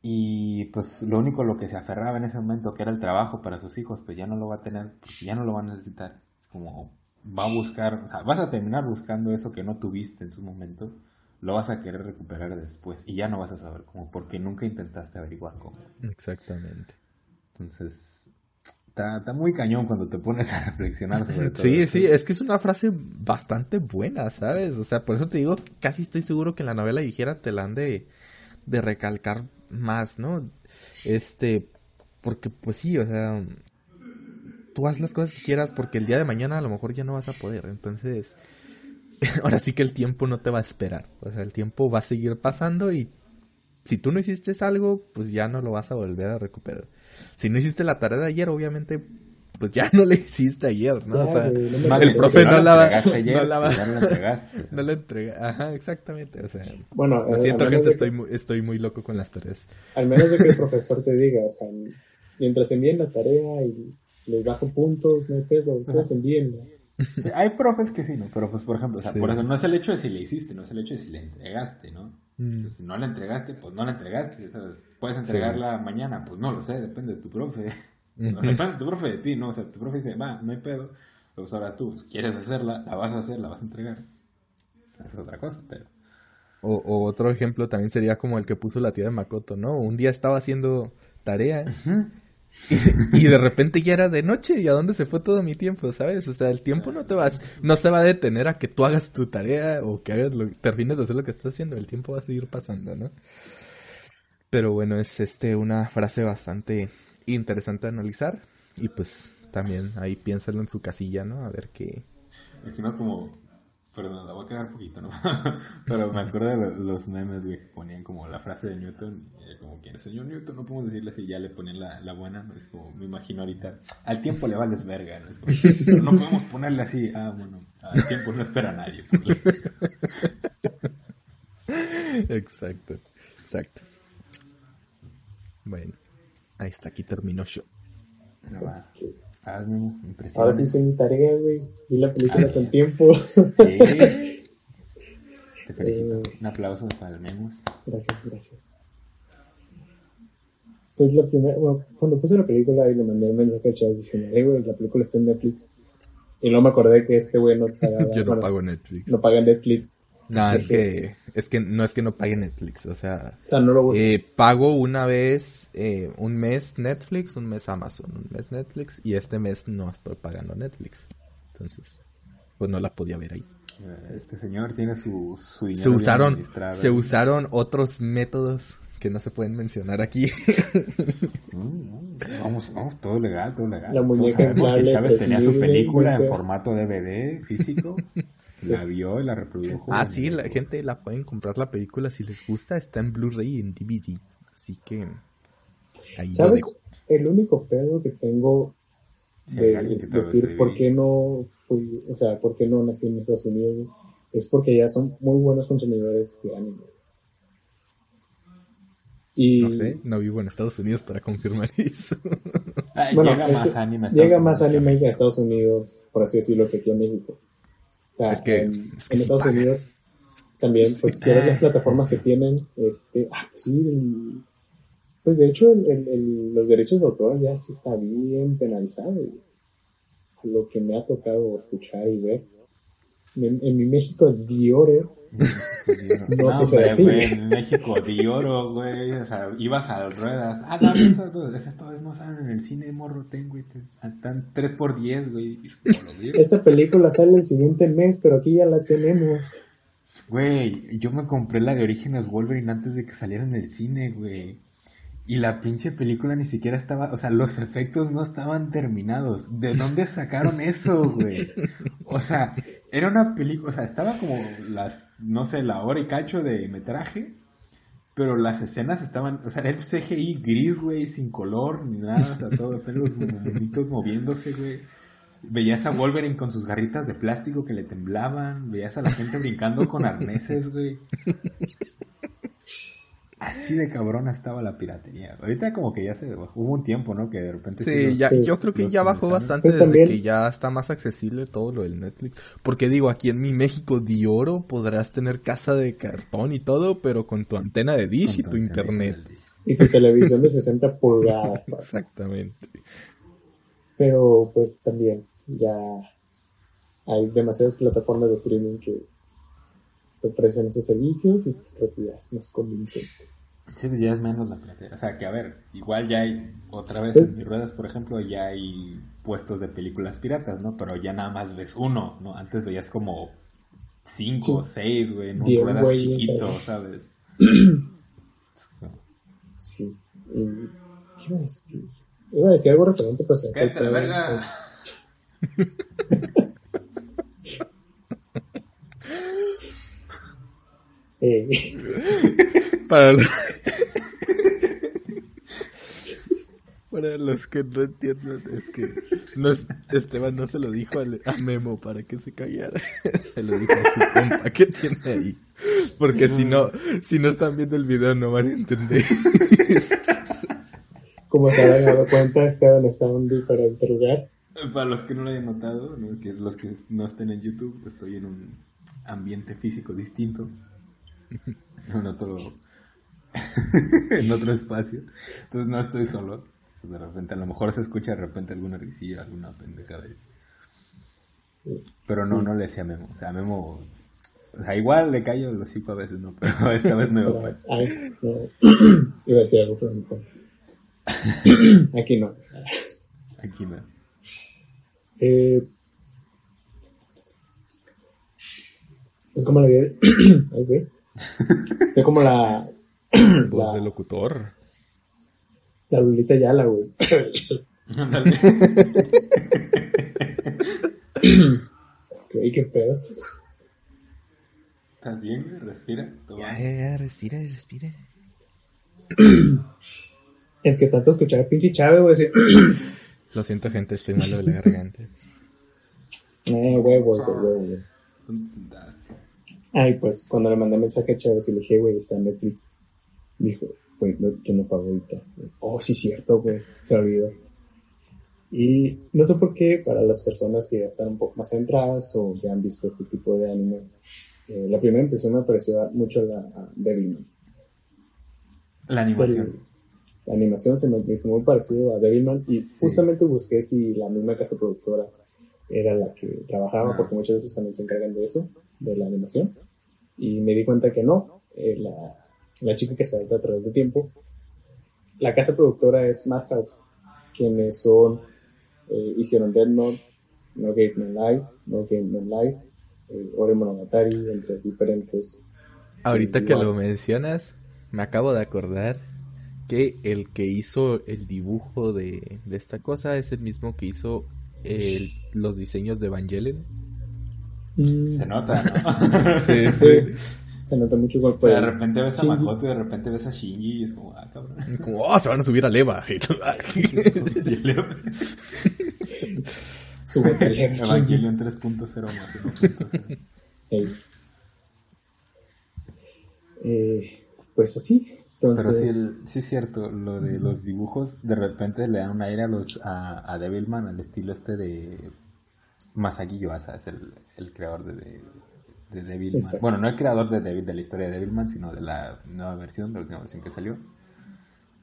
Y pues lo único lo que se aferraba en ese momento, que era el trabajo para sus hijos, pues ya no lo va a tener, porque ya no lo va a necesitar. Es como va a buscar, o sea, vas a terminar buscando eso que no tuviste en su momento, lo vas a querer recuperar después y ya no vas a saber cómo, porque nunca intentaste averiguar cómo. Exactamente. Entonces, está, está muy cañón cuando te pones a reflexionar sobre todo. Sí, esto. sí, es que es una frase bastante buena, ¿sabes? O sea, por eso te digo, casi estoy seguro que en la novela ligera te la han de, de recalcar más, ¿no? Este, porque pues sí, o sea, tú haz las cosas que quieras porque el día de mañana a lo mejor ya no vas a poder, entonces, ahora sí que el tiempo no te va a esperar, o sea, el tiempo va a seguir pasando y si tú no hiciste algo, pues ya no lo vas a volver a recuperar. Si no hiciste la tarea de ayer, obviamente, pues ya no la hiciste ayer, ¿no? O sea, güey, no el profe no la ayer, no la va- ya no la no la entrega, ajá, exactamente, o sea, Bueno, lo eh, siento gente, estoy que- muy, estoy muy loco con las tareas. Al menos de que el profesor te diga, o sea, mientras envíen la tarea y les bajo puntos, no hay pedo, ustedes envíenla. Sí, hay profes que sí, ¿no? Pero pues, por ejemplo, o sea, Sí. por eso no es el hecho de si le hiciste, no es el hecho de si le entregaste, ¿no? Mm. Pues, si no la entregaste, pues no la entregaste, ¿sabes? Puedes entregarla mañana, pues no lo sé, depende de tu profe. Tu profe de ti, ¿no? O sea, tu profe dice, va, no hay pedo. Pues ahora tú quieres hacerla, la vas a hacer, la vas a entregar. Es otra cosa, pero... O, o otro ejemplo también sería como el que puso la tía de Makoto, ¿no? Un día estaba haciendo tarea y, y de repente ya era de noche y a dónde se fue todo mi tiempo, ¿sabes? O sea, el tiempo no te vas, no se va a detener a que tú hagas tu tarea o que hagas lo, termines de hacer lo que estás haciendo, el tiempo va a seguir pasando, ¿no? Pero bueno, es este una frase bastante interesante de analizar y pues también ahí piénsalo en su casilla, ¿no? A ver qué, Imagino como... Perdón, la voy a cagar poquito, ¿no? Pero me acuerdo de lo- los memes, güey, que ponían como la frase de Newton, como quien, señor Newton, no podemos decirle si ya le ponían la, la buena. Es como, me imagino ahorita, al tiempo le vales verga, ¿no? Es como, "Pero no podemos ponerle así, ah, bueno, al tiempo no espera a nadie. Exacto, exacto. Bueno, ahí está, aquí terminó yo. No va. Hazme impresión. Ahora sí hice mi tarea, güey. Vi la película con tiempo. Sí. Te felicito. Un aplauso para el Memos. gracias, gracias. Pues la primera, bueno, cuando puse la película y le mandé un mensaje a Chas diciendo, eh, güey, la película está en Netflix. Y no me acordé que este güey no pagaba. Yo no bueno, pago Netflix. No paga Netflix. No, es es que, es que no es que no pague Netflix, o sea, O sea, no lo busco. eh, pago una vez, eh, un mes Netflix, un mes Amazon, un mes Netflix, y este mes no estoy pagando Netflix. Entonces, pues no la podía ver ahí. Este señor tiene su, su dinero Se usaron, administrado. se usaron otros métodos que no se pueden mencionar aquí. Mm, mm, Vamos, vamos, todo legal, todo legal. La Todos sabemos que Chávez tenía su película en güey. formato DVD físico. La vio y la reprodujo. ah, sí, la gente la pueden comprar la película si les gusta, está en Blu-ray y en DVD. Así que ahí ¿Sabes? El único pedo que tengo de decir por qué no fui, o sea, por qué no nací en Estados Unidos, es porque ya son muy buenos consumidores de anime. Y No sé, no vivo en Estados Unidos para confirmar eso. Ah, bueno, llega es más anime. a Estados llega más Unidos. anime que a Estados Unidos, por así decirlo, que aquí en México. O sea, Es que- en, es que en sí Estados. Unidos también, pues, todas las plataformas que tienen, este, ah, pues sí, el- pues de hecho, el- el- el- los derechos de autor ya sí está bien penalizado. Lo que me ha tocado escuchar y ver. En, mi México, Diore, No, No hombre, así. güey, en México de oro, güey, o sea, ibas a las ruedas. Ah, no, esas, dos- esas todas no salen en el cine, morro, ten, güey, están 3 por 10, güey. esta película sale el siguiente mes, pero aquí ya la tenemos. Güey, yo me compré la de Orígenes Wolverine antes de que saliera en el cine, güey. Y la pinche película ni siquiera estaba, o sea, los efectos no estaban terminados. ¿De dónde sacaron eso, güey? O sea, era una película, o sea, estaba como las, no sé, la hora y cacho de metraje, pero las escenas estaban, o sea, era el CGI gris, güey, sin color ni nada, o sea, todo, los monitos moviéndose, güey. Veías a Wolverine con sus garritas de plástico que le temblaban, veías a la gente brincando con arneses, güey. Así de cabrona estaba la piratería. Ahorita como que ya se bajó. Hubo un tiempo, ¿no? Que de repente... Sí, ya, yo creo que ya bajó bastante pues desde que ya está más accesible todo lo del Netflix. Porque digo, aquí en mi México de oro podrás tener casa de cartón y todo, pero con tu antena de dish y tu, internet. Y tu televisión de 60 pulgadas. Exactamente. Pero pues también ya hay demasiadas plataformas de streaming que te ofrecen esos servicios y pues creo que ya es más convincente. Sí, pues ya es menos la piratería. O sea, que a ver, igual ya hay, otra vez pues en mis ruedas, por ejemplo, ya hay puestos de películas piratas, ¿no? Pero ya nada más ves uno, ¿no? Antes veías como cinco o seis, güey, en un ruedas chiquito, ¿sabes? sí. Y, ¿Qué iba a decir? Iba a decir algo referente, pues... ¡Cállate la verga! Eh. Para, para los que no entiendan, es que no, Esteban no se lo dijo a, Memo para que se callara. Se lo dijo a su compa que tiene ahí. Porque si no, si no están viendo el video no van a entender. Como se habrán dado cuenta, Esteban está en un diferente lugar. Para los que no lo hayan notado, que los que no estén en YouTube, estoy en un ambiente físico distinto. en otro, en otro espacio. Entonces no estoy solo. De repente, a lo mejor se escucha de repente alguna risilla, alguna pendejada. Pero no, no le decía Memo. O sea, Memo. O sea, igual le callo los hocico a veces, ¿no? Pero esta vez me voy Iba a decir algo, pero Aquí no. Aquí no. Eh, es como la vida. Ay, es como la. Voz de locutor. La Lulita Yala, güey. qué pedo. ¿Estás bien? Respira. Ya, ya, ya, respira, respira. Es que tanto escuchar a pinche Chávez, güey. Lo siento, gente, estoy malo de la garganta. Eh, huevos, huevos. Ay, pues cuando le mandé mensaje a Chávez y le dije, güey, está en Netflix, dijo, güey, no, yo no pago ahorita. Oh, sí, cierto, güey, se olvidó. Y no sé por qué, para las personas que ya están un poco más centradas o ya han visto este tipo de animes, eh, la primera impresión me pareció mucho la a Devilman. La animación. la animación se me hizo muy parecido a Devilman y justamente busqué si la misma casa productora era la que trabajaba, ah. porque muchas veces también se encargan de eso de la animación. Y me di cuenta que no, eh, la, la, chica que está a través de tiempo. La casa productora es Madhouse, quienes son, eh, hicieron Dead Note, No Game No Life, No Game No Life, eh, Ore Monogatari, entre diferentes. Ahorita que lo mencionas, me acabo de acordar que el que hizo el dibujo de, de esta cosa es el mismo que hizo el, los diseños de Evangelion. Se nota, ¿no? sí, sí. Se nota mucho igual De repente ves a Makoto y de repente ves a Shinji y es como, ah, cabrón. Como, oh, se van a subir a Leva. Súbete a Leva. Evangelion 3.0 más 1.0. Hey. Eh, pues así. Entonces... Pero sí, sí, es cierto, lo de los dibujos, de repente le dan un aire a los a, a Devilman, al estilo este de Masaki Yuasa es el, el creador de, de, Devilman. Bueno, no el creador de, de la historia de Devilman, sino de la nueva versión, de la última versión que salió.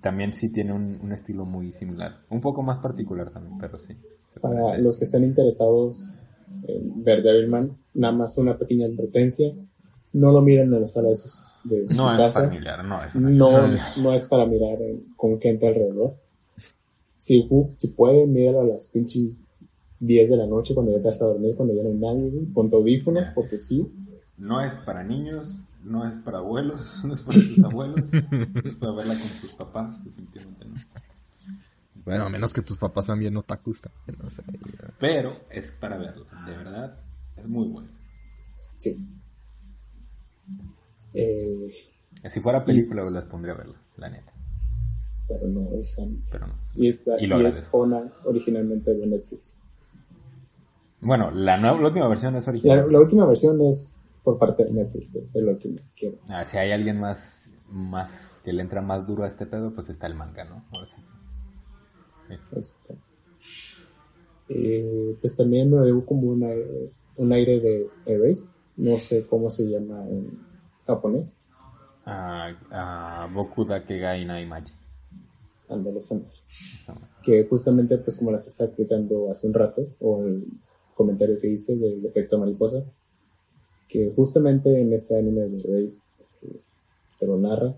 También sí tiene un, un estilo muy similar. Un poco más particular también, pero sí. Para los que estén interesados en ver Devilman, nada más una pequeña advertencia. No lo miren en la sala de, sus, de no es Familiar, no es No, no es para mirar con gente alrededor. Si, si pueden, míralo a las pinches 10 de la noche cuando ya te vas a dormir, cuando ya no hay nadie, con tu audífono, porque sí. No es para niños, no es para abuelos, no es para tus abuelos, no es para verla con tus papás, definitivamente no. Bueno, a menos que tus papás también no te No sé. Pero es para verlo, de verdad, es muy bueno. Sí. Eh, Si fuera película, las pondría a verla, la neta. Pero no es. Pero no. Y, esta, Y y, es. Ona originalmente de Netflix. Bueno, la, nueva, la última versión es original. la última versión es por parte de Netflix, es lo que quiero. Ah, si hay alguien más, más que le entra más duro a este pedo, pues está el manga, ¿no? Ahora sí. Exacto. Eh, pues también me veo como una, un aire de Erase, no sé cómo se llama en japonés, Ah, ah, Boku Dakegai no Imaji. Madre. que justamente pues como las estaba explicando hace un rato, o el comentario que hice del efecto mariposa, que justamente en ese anime de Erase eh, te lo narra.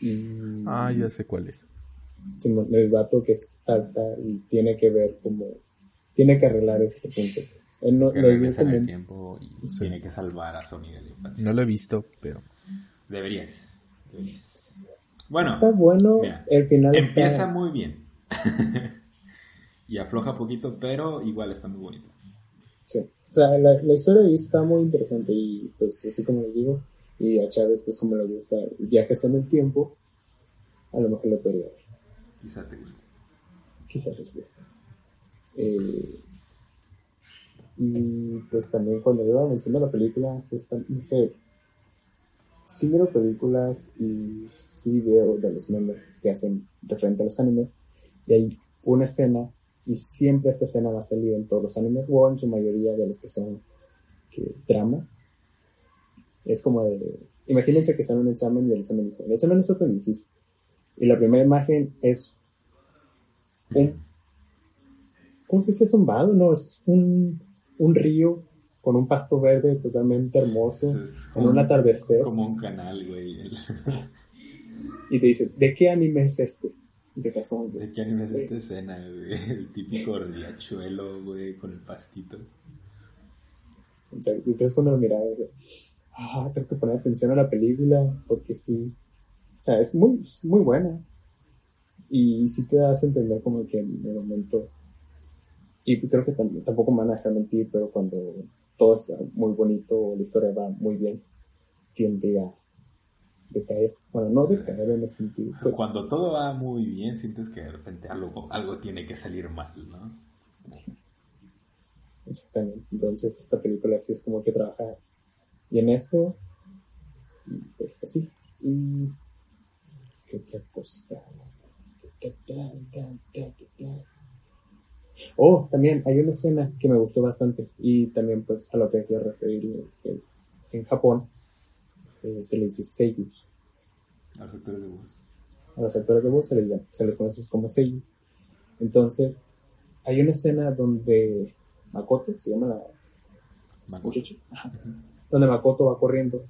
Y Ah, ya sé cuál es. El vato que salta y tiene que ver como tiene que arreglar este punto. Él no, Que lo vio regresa en como el tiempo y Sí. tiene que salvar a Sony de la infancia. No lo he visto, pero... Deberías. Deberías. Bueno, está bueno, mira, el final empieza está muy bien. y afloja poquito, pero igual está muy bonito. sí. O sea, la, la historia ahí está muy interesante y pues así como les digo, y a Chávez pues como le gusta viajes en el tiempo, a lo mejor lo podría ver. Quizá te guste. quizás les guste. Eh, y pues también cuando iba mencionando la película, pues no sé, sí miro películas y sí veo de los memes que hacen referente a los animes, y hay una escena, y siempre esta escena va a salir en todos los animes, o en su mayoría de los que son que, drama. Es como de, imagínense que están en un examen y el examen dice, el examen no está tan difícil. Y la primera imagen es un, ¿cómo se dice? Es un vado, no, es un, un río con un pasto verde totalmente hermoso, en un atardecer, Como un canal, güey. Y te dice, ¿de qué anime es este? Y te quedas como, ¿De qué anime es esta escena, güey? El típico riachuelo, güey, con el pastito. o sea, y entonces cuando lo miraba, dije, ah, tengo que poner atención a la película, porque sí, o sea, es muy, es muy buena. Y sí te das a entender como que en el momento, y creo que tam- tampoco me van a dejar mentir, pero cuando todo está muy bonito, la historia va muy bien, tiende a decaer. Bueno, no decaer en ese sentido, pero Cuando todo va muy bien, sientes que de repente algo, algo tiene que salir mal, ¿no? Exactamente. Entonces, esta película sí es como que trabaja y en eso, y pues así. Y. ¿Qué otra cosa? Oh, también hay una escena que me gustó bastante y también pues a lo que quiero referirme es que en Japón eh, se les dice seiyus. A los actores de voz. A los actores de voz se les, llama- se les conoce como seiyus. Entonces, hay una escena donde Makoto, se llama la Makoto. donde Makoto va corriendo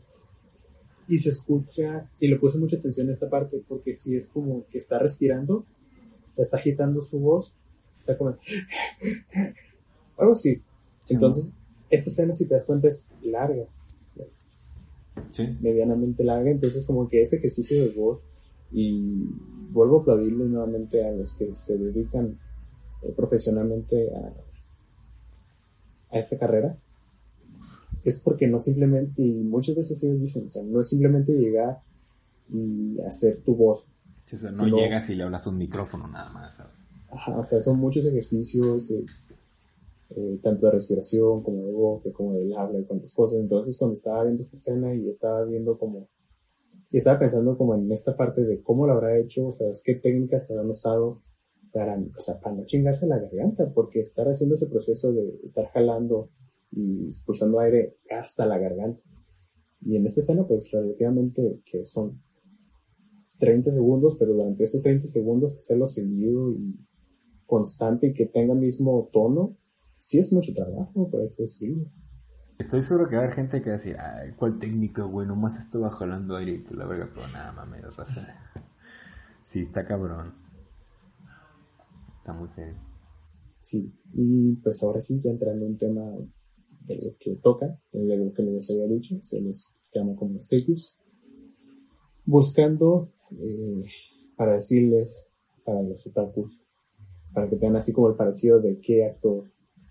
y se escucha, y le puse mucha atención a esta parte porque sí es como que está respirando, está agitando su voz, está como algo así. Entonces, esta escena, si te das cuenta, es larga, Sí. medianamente larga, entonces como que ese ejercicio de voz y vuelvo a aplaudirle nuevamente a los que se dedican eh, profesionalmente a, a esta carrera es porque no simplemente y muchas veces ellos dicen o sea no es simplemente llegar y hacer tu voz Sí, o sea, no llegas y le hablas un micrófono nada más, ¿sabes? Ajá, o sea son muchos ejercicios es eh, tanto de respiración como de voz como del habla y cuantas cosas entonces cuando estaba viendo esta escena y estaba viendo como y estaba pensando como en esta parte de cómo lo habrá hecho, o sea, qué técnicas habrán usado para, o sea, para no chingarse la garganta, porque estar haciendo ese proceso de estar jalando y expulsando aire hasta la garganta. Y en esta escena, pues relativamente que son 30 segundos, pero durante esos 30 segundos hacerlo seguido y constante y que tenga mismo tono, sí es mucho trabajo, por eso decirlo. Estoy seguro que va a haber gente que va a decir, ay, ¿cuál técnica, güey? Nomás estaba jalando aire y que la verga, pero nada, mames, raza. Sí, está cabrón. Está muy feo. Sí, y pues ahora sí, ya entrando en un tema de lo que toca, de lo que les había dicho, se les llama como Seiyus, buscando eh, para decirles, para los otakus, para que tengan así como el parecido de qué actor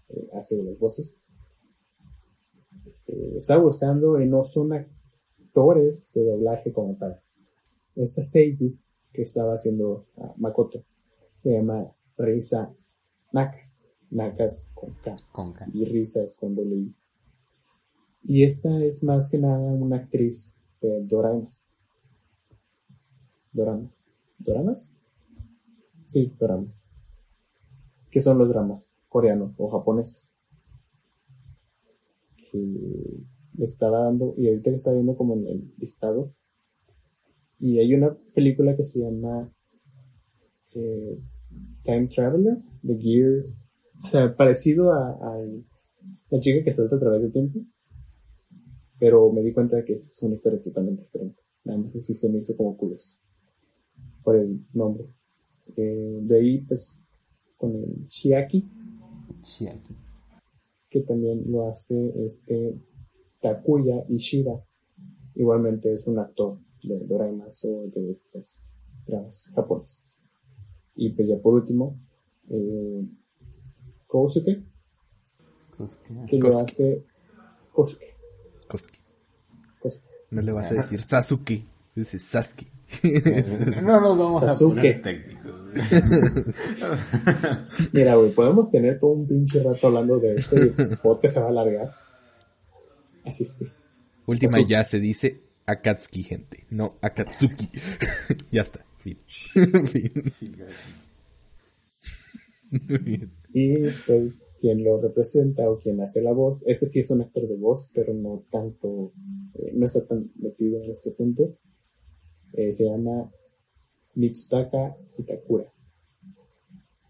eh, hace de las voces. Eh, estaba buscando y no son actores de doblaje como tal. Esta Seiyu que estaba haciendo a Makoto se llama Risa Naka. Naka es con K. Con K. Y Risa es con I. Y esta es más que nada una actriz de doramas. ¿Doramas? ¿Doramas? Sí, doramas. ¿Qué son los dramas? Coreanos o japoneses. Que le estaba dando, y ahorita le está viendo como en el listado. Y hay una película que se llama eh, Time Traveler, The Gear. O sea, parecido a, a la chica que salta a través del tiempo. Pero me di cuenta de que es una historia totalmente diferente. Nada más así se me hizo como curioso. Por el nombre. Eh, de ahí, pues, con el Shiaki, Chiaki. que también lo hace este Takuya Ishida. Igualmente es un actor de doramas o de estas dramas japonesas. Y pues ya por último, eh, Kosuke, que lo hace Kosuke. Kosuke. Kosuke. No le vas a decir Sasuke, dice Sasuke. No nos vamos Sasuke. a poner. Mira, güey, podemos tener todo un pinche rato hablando de esto y el podcast se va a alargar. Así es que, Última ya se dice Akatsuki, gente. No Akatsuki. ya está. Fin. fin. Muy bien. Y pues quien lo representa o quien hace la voz, este sí es un actor de voz, pero no tanto, eh, no está tan metido en ese punto. Eh, se llama Mitsutaka Itakura.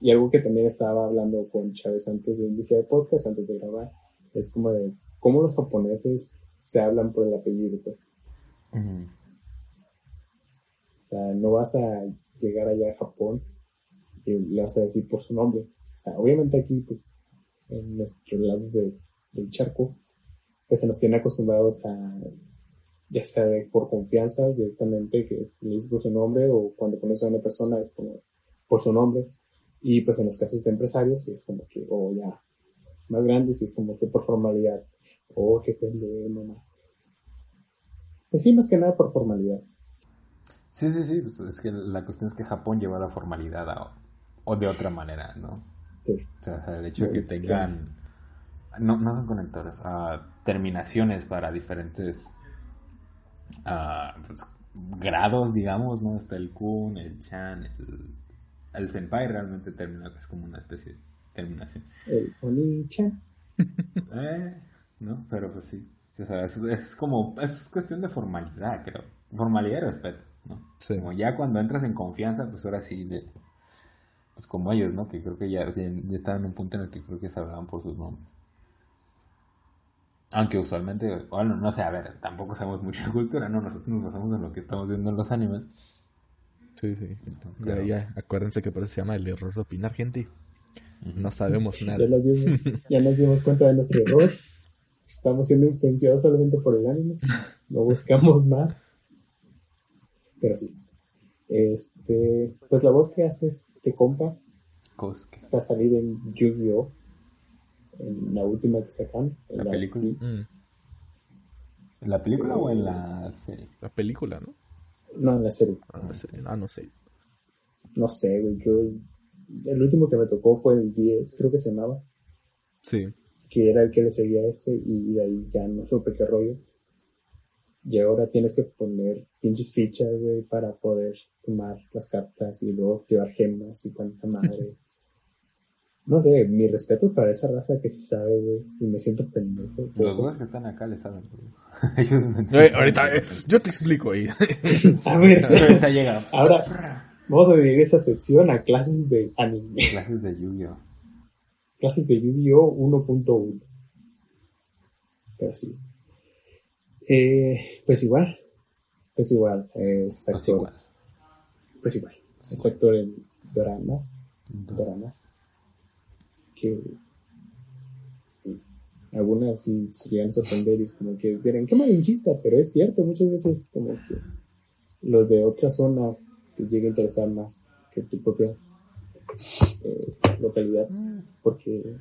Y algo que también estaba hablando con Chávez antes de iniciar el podcast, antes de grabar, es como de cómo los japoneses se hablan por el apellido, pues. O sea, no vas a llegar allá a Japón y le vas a decir por su nombre. O sea, obviamente aquí, pues, en nuestro lado de- del charco, pues se nos tiene acostumbrados a, ya sea de- por confianza directamente, que es, le dices por su nombre, o cuando conoces a una persona es como por su nombre. Y pues en los casos de empresarios es como que, o ya más grandes, es como que por formalidad. Oh, qué pendejo, mamá. Pues sí, más que nada por formalidad. Sí, sí, sí. pues es que la cuestión es que Japón lleva la formalidad a- o de otra manera, ¿no? Sí. O sea, o el hecho de que tengan. No, no son conectores, ah, terminaciones para diferentes pues, grados, digamos, ¿no? Está el Kun, el Chan, el, el Senpai realmente termina, es como una especie de terminación. El Oni-chan. Eh, ¿no? Pero pues sí. O sea, es, es como, es cuestión de formalidad, creo. Formalidad y respeto, ¿no? Sí. Como ya cuando entras en confianza, pues ahora sí, de, pues como ellos, ¿no? Que creo que ya, o sea, ya estaban en un punto en el que creo que se hablaban por sus nombres. Aunque usualmente, bueno, no sé, a ver, tampoco sabemos mucho de cultura, ¿no? Nosotros nos basamos en lo que estamos viendo en los animes. Sí, sí. Ya, Pero- ya, acuérdense que por eso se llama el error de opinar, gente. No sabemos nada. Ya nos, dimos, ya nos dimos cuenta de nuestro error. Estamos siendo influenciados solamente por el anime. No buscamos más. Pero sí. Este, pues la voz que hace este compa Kosuke. está salida en Yu-Gi-Oh! En la última que sacan. en ¿La película? Mm, ¿En la película o en la serie? la película, ¿no? No, en la serie. Ah, no sé. Ah, no sé. No sé, güey. Yo, el último que me tocó fue el 10, creo que se llamaba. Sí. que era el que le seguía a este y de ahí ya no supe qué rollo. Y ahora tienes que poner pinches fichas, güey, para poder tomar las cartas y luego activar gemas y cuánta madre. No sé, mi respeto para esa raza que sí sabe, güey, y me siento pendejo. Los güeyes que están acá le saben. güey. Ellos me Eh, enseñan. ahorita, eh, yo te explico ahí. A ver, Ahorita llega ahora vamos a dividir esa sección a clases de anime. clases de Yu-Gi-Oh! clases de Yu-Gi-Oh 1.1. Pero sí. Eh, pues igual. Pues igual. eh, es Pues actor. igual. Pues igual. Es actor en doramas. Doramas. Que. sí, Algunas sí llegan a sorprender y es como que dirán, qué malinchista, pero es cierto, muchas veces como que los de otras zonas te llega a interesar más que tu propia eh, localidad, porque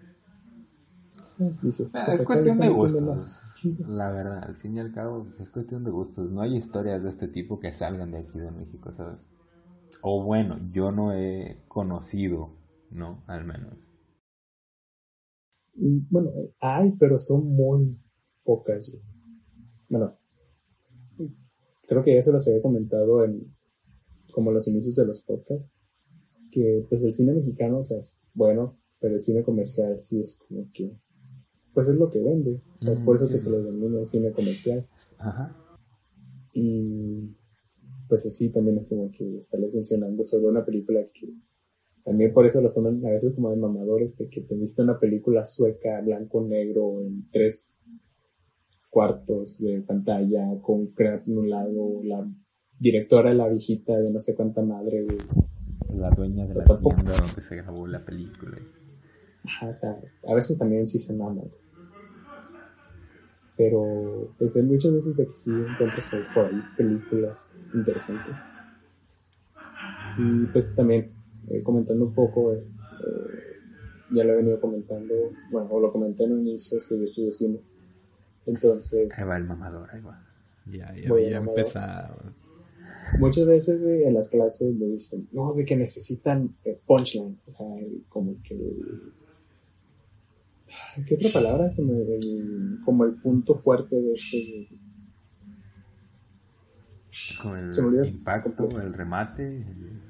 eh, dices, Ah, pues es cuestión de gustos. La verdad, al fin y al cabo, pues, es cuestión de gustos. No hay historias de este tipo que salgan de aquí de México, ¿sabes? O bueno, yo no he conocido, ¿no? Al menos. Bueno, hay, pero son muy pocas. Bueno, creo que ya se los había comentado en como los inicios de los podcasts, que pues el cine mexicano, o sea, es bueno, pero el cine comercial sí es como que, pues es lo que vende. O sea, Mm, por eso sí, que se le denomina cine comercial. Ajá. Y pues así también es como que estarles mencionando sobre una película que también por eso los toman a veces como de mamadores, de que te viste una película sueca, blanco-negro, en tres cuartos de pantalla, con crack en un lado, la directora, la viejita de no sé cuánta madre, güey. La dueña de O sea, la tampoco- tienda donde se grabó la película. Ajá, o sea, a veces también sí se güey. Pero, pues hay muchas veces de que sí encuentras por ahí películas interesantes. Y pues también, eh, comentando un poco, eh, eh, ya lo he venido comentando, bueno, o lo comenté en un inicio, es que yo estudio cine. Entonces, Ahí va el mamador, ahí va. Ya, ya Voy empezado. muchas veces eh, en las clases me dicen, no, de que necesitan punchline, o sea, el- como que... ¿Qué otra palabra? Se me, el- como el punto fuerte de este... Con Se me olvidó. el impacto, el remate. el-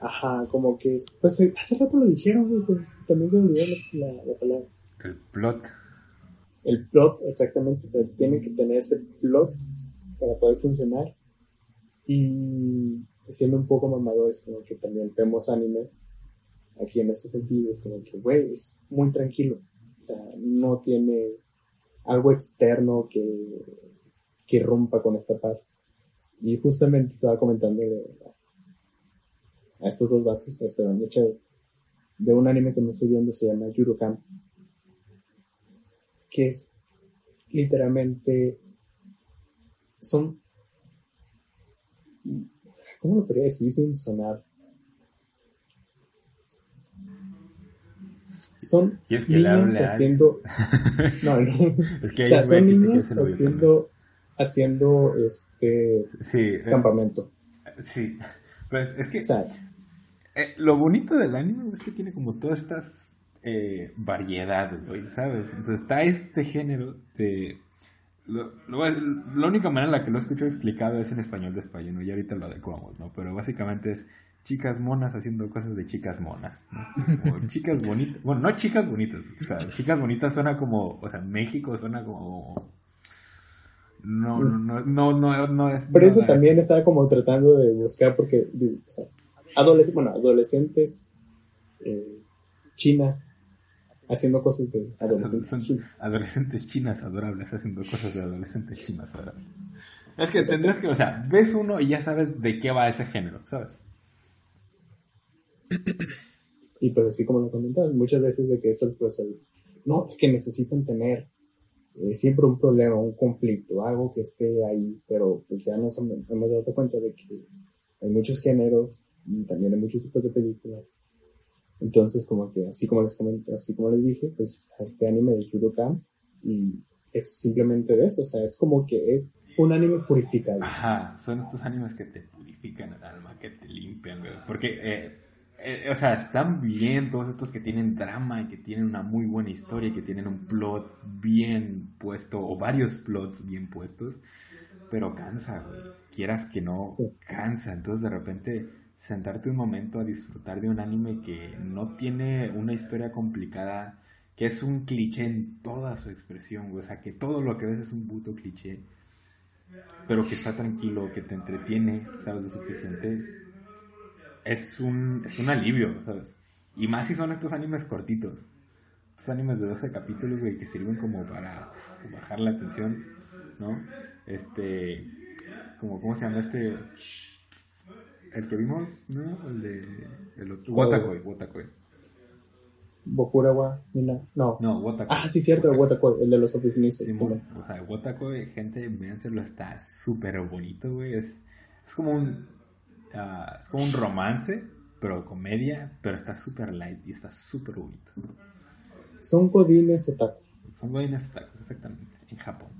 Ajá, como que... es- Pues eh, hace rato lo dijeron, se- también se me olvidó la, la- la palabra. el plot. El plot, exactamente, o sea, tiene que tener ese plot para poder funcionar. Y siendo un poco mamadores, como que también vemos animes aquí en ese sentido, es como que, güey, es muy tranquilo. O sea, no tiene algo externo que, que rompa con esta paz. Y justamente estaba comentando a estos dos vatos, a Esteban y a Chévez, de un anime que me estoy viendo, se llama Yurukam, que es literalmente son ¿cómo lo podría decir sin sonar? Son ¿Quieres que le niños haciendo no, no. Es que o hay sea, un güey son niños haciendo haciendo este. Sí, eh, campamento. sí. Pues es que O sea, eh, lo bonito del anime es que tiene como todas estas eh, variedades, güey, ¿sabes? Entonces está este género de... Lo, lo la única manera en la que lo escucho explicado es en español de España, ¿no? Y ahorita lo adecuamos, ¿no? Pero básicamente es chicas monas haciendo cosas de chicas monas, ¿no? Como chicas bonitas, bueno, no chicas bonitas, o sea, chicas bonitas suena como, o sea, México suena como... No, no, no, no, no, no es... Por no, eso también estaba como tratando de buscar, porque, o sea, adoles- bueno, adolescentes eh, chinas haciendo cosas de adolescentes Son chinas. adolescentes chinas adorables haciendo cosas de adolescentes chinas adorables. Es que tendrás que, o sea, ves uno y ya sabes de qué va ese género, ¿sabes? Y pues así como lo comentabas, muchas veces de que eso pues es- no, es que necesitan tener eh, siempre un problema, un conflicto, algo que esté ahí, pero pues ya nos hemos dado cuenta de que hay muchos géneros también hay muchos tipos de películas. Entonces como que así como les comento, así como les dije, pues este anime de Yurokam y es simplemente de eso, o sea, es como que es un anime purificado. Ajá, son estos animes que te purifican el alma, que te limpian, güey. Porque, eh, eh, o sea, están bien todos estos que tienen drama y que tienen una muy buena historia y que tienen un plot bien puesto o varios plots bien puestos, pero cansa, güey. Quieras que no, Sí. cansa. Entonces, de repente, sentarte un momento a disfrutar de un anime que no tiene una historia complicada, que es un cliché en toda su expresión. O sea, que todo lo que ves es un puto cliché pero que está tranquilo, que te entretiene, ¿sabes? Lo suficiente. Es un, es un alivio, ¿sabes? Y más si son estos animes cortitos. Estos animes de 12 capítulos, güey, que sirven como para bajar la tensión, ¿no? Este. Como, ¿Cómo se llama este? El que vimos, ¿no? El de. El otro. Watakoi, Watakoi. Bokurawa, Mina, no. No, Watakoi. Ah, sí, cierto, el Watakoi, el de los oficinistas. Sí, o sea, Watakoi, gente, véanselo, está súper bonito, güey. Es, es como un. ah, es como un romance, pero comedia, pero está súper light y está súper bonito. Son godines otakus. Son godines otakus, exactamente. En Japón.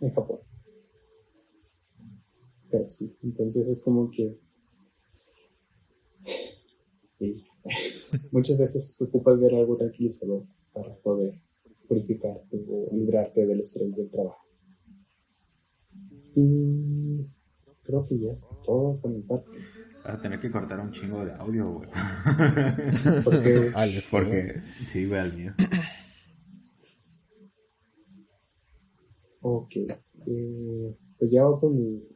En Japón. Pero sí, entonces es como que. y muchas veces ocupas ver algo tranquilizador para poder purificarte o librarte del estrés del trabajo. Y creo que ya es todo por mi parte. Vas a tener que cortar un chingo de audio, güey. Porque Alex, Porque, sí, güey, al mío. Ok. Eh, pues ya va con mi...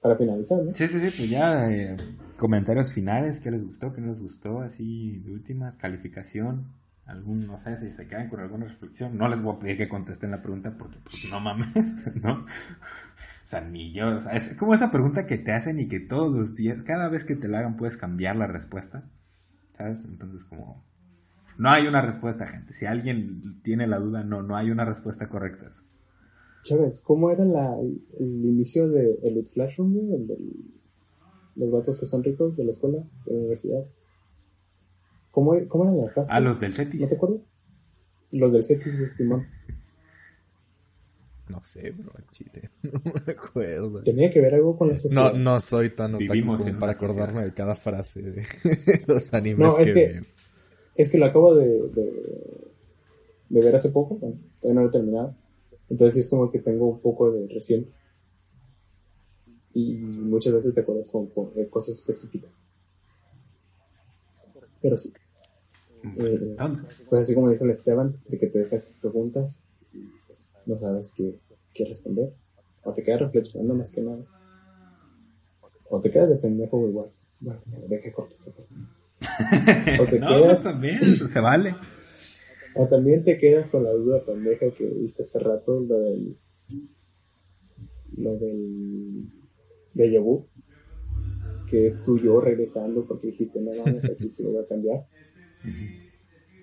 Para finalizar, ¿no? Sí, sí, sí, pues ya eh, comentarios finales, ¿qué les gustó, qué no les gustó? Así, de últimas, calificación, algún, no sé si se quedan con alguna reflexión. No les voy a pedir que contesten la pregunta porque, pues, no mames, ¿no? O sea, ni yo, o sea, es como esa pregunta que te hacen y que todos los días, cada vez que te la hagan puedes cambiar la respuesta, ¿sabes? Entonces, como, no hay una respuesta, gente. Si alguien tiene la duda, no, no hay una respuesta correcta. Chávez, ¿cómo era la, el inicio de Elite Classroom, güey? El de los vatos que son ricos de la escuela, de la universidad. ¿Cómo, cómo era la frase? Ah, los del ¿No CETIS. te acuerdas? Los del Cetis, güey, Simón. No sé, bro, al chile. No me acuerdo. Tenía que ver algo con la No, sociedad. no soy tan otaku como para acordarme de cada frase de los animes No, que, es que-. Es que lo acabo de, de, de ver hace poco, todavía no lo he terminado. Entonces es como que tengo un poco de recientes. Y muchas veces te acuerdas con, con, eh, cosas específicas. Pero sí, Eh, pues así como dijo el Esteban, de que te dejas preguntas y pues no sabes qué, qué responder. O te quedas reflexionando más que nada. O te quedas de pendejo igual. Bueno, deje corto parte. O te no, quedas también, se vale. O también te quedas con la duda pendeja que viste hace rato, lo del. Lo del. de vu Que es tu yo regresando porque dijiste, no mames, aquí sí lo voy a cambiar.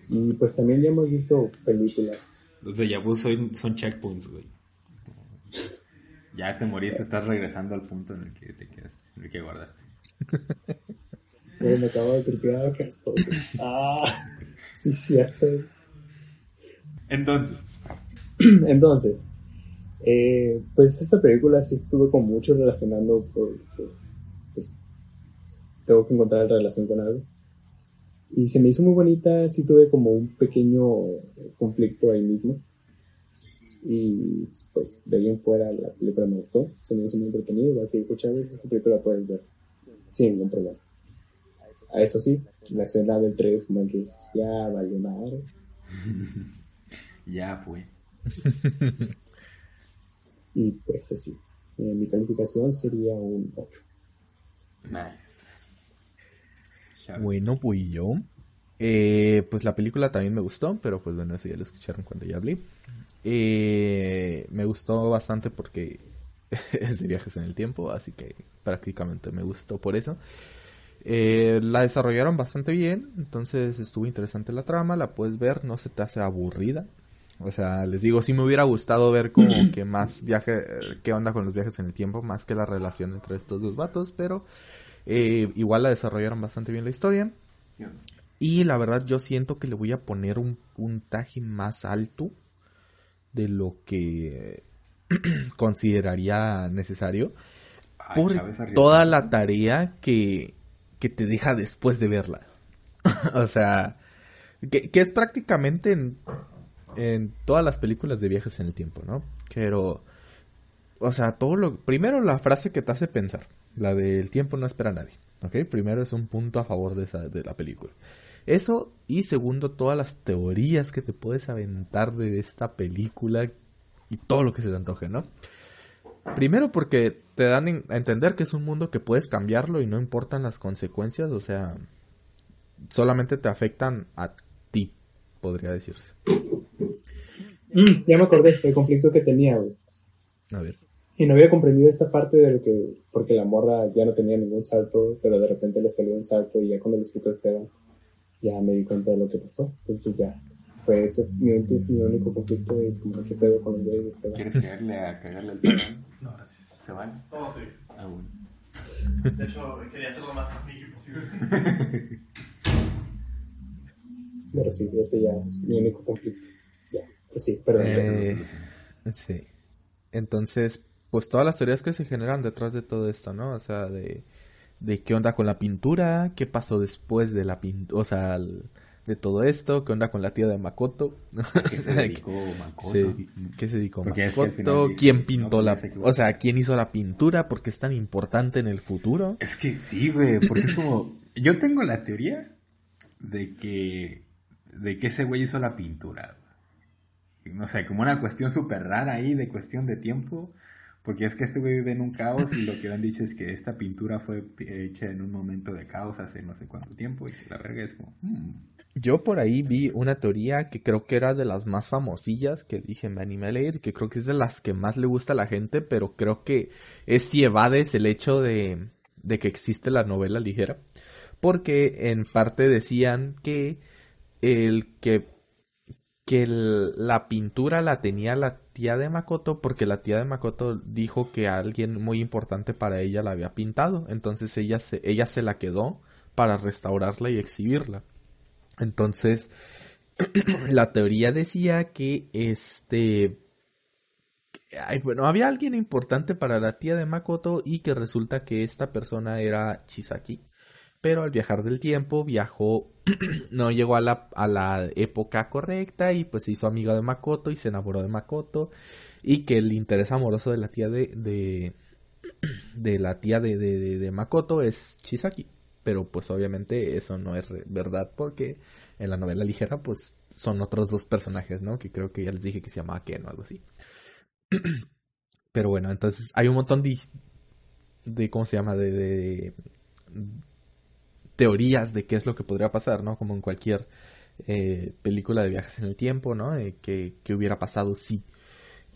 Y pues también ya hemos visto películas. Los de Yabu son, son checkpoints, güey. Ya te moriste, estás regresando al punto en el que te quedaste, en el que guardaste. Güey, me acabo de tripear que asco, güey. Ah, sí, cierto. Entonces, Entonces, eh, pues esta película sí estuve con mucho relacionando porque pues tengo que encontrar relación con algo. Y se me hizo muy bonita, sí tuve como un pequeño conflicto ahí mismo. Y pues de ahí en fuera la película me gustó, se me hizo muy entretenido, igual que dijo Chávez, esta película la puedes ver sin ningún problema. A eso sí, la escena del 3 como que ya valió madre. ya fue. Y pues así, eh, mi calificación sería un 8. Nice. Bueno, pues yo. Eh, pues la película también me gustó, pero pues bueno, eso ya lo escucharon cuando ya hablé. Eh, me gustó bastante porque es de viajes en el tiempo, así que prácticamente me gustó por eso. Eh, la desarrollaron bastante bien, entonces estuvo interesante la trama, la puedes ver, no se te hace aburrida. O sea, les digo, sí me hubiera gustado ver como que más viaje, eh, qué onda con los viajes en el tiempo, más que la relación entre estos dos vatos, pero eh, igual la desarrollaron bastante bien la historia. Y la verdad yo siento que le voy a poner un puntaje más alto de lo que consideraría necesario Ay, por toda la tarea que, que te deja después de verla. o sea, que, que es prácticamente en, en todas las películas de viajes en el tiempo, ¿no? Pero, o sea, todo lo... Primero la frase que te hace pensar, la del tiempo no espera a nadie, ¿ok? Primero es un punto a favor de, esa, de la película. Eso, y segundo, todas las teorías que te puedes aventar de esta película y todo lo que se te antoje, ¿no? Primero porque te dan a entender que es un mundo que puedes cambiarlo y no importan las consecuencias, o sea, solamente te afectan a podría decirse. Mm, ya me acordé del conflicto que tenía, güey. A ver. Y no había comprendido esta parte de lo que, porque la morra ya no tenía ningún salto, pero de repente le salió un salto y ya cuando le explicó a Esteban, ya me di cuenta de lo que pasó. Entonces ya, fue ese mi, mi único conflicto es como que pedo con los güeyes de Esteban. ¿Quieres caerle a cagarle el talón? No, gracias. ¿Se van? No, sí. Ah, bueno. De hecho, quería hacerlo lo más sneaky posible. Pero sí, ese ya es mi único conflicto. Ya, Pues sí, perdón. Eh, sí. Entonces, pues todas las teorías que se generan detrás de todo esto, ¿no? O sea, de, de qué onda con la pintura, qué pasó después de la pintura, o sea, el- de todo esto, qué onda con la tía de Makoto. ¿Qué se dedicó Makoto? ¿Qué se dedicó Porque es que al Makoto? dice, ¿Quién pintó pues la... O sea, ¿quién hizo la pintura? ¿Por qué es tan importante en el futuro? Es que sí, güey, porque es como... Yo tengo la teoría de que... De que ese güey hizo la pintura. No sé, como una cuestión súper rara ahí, de cuestión de tiempo. Porque es que este güey vive en un caos y lo que han dicho es que esta pintura fue hecha en un momento de caos hace no sé cuánto tiempo. Y la verga es como... hmm, Yo por ahí vi una teoría que creo que era de las más famosillas que dije me animé a leer, que creo que es de las que más le gusta a la gente, pero creo que es si evades el hecho de, de que existe la novela ligera, porque en parte decían que el que que la pintura la tenía la tía de Makoto porque la tía de Makoto dijo que alguien muy importante para ella la había pintado, entonces ella se, ella se la quedó para restaurarla y exhibirla. Entonces, la teoría decía que este... bueno, había alguien importante para la tía de Makoto y que resulta que esta persona era Chisaki. Pero al viajar del tiempo viajó, no llegó a la, a la época correcta y pues se hizo amiga de Makoto y se enamoró de Makoto. Y que el interés amoroso de la tía de, de, de la tía de, de, de- Makoto es Chisaki. Pero pues obviamente eso no es verdad porque en la novela ligera pues son otros dos personajes, ¿no? Que creo que ya les dije que se llamaba Ken o algo así. Pero bueno, entonces hay un montón de, de ¿cómo se llama? De, de teorías de qué es lo que podría pasar, ¿no? Como en cualquier eh, película de viajes en el tiempo, ¿no? Eh, que, que hubiera pasado sí.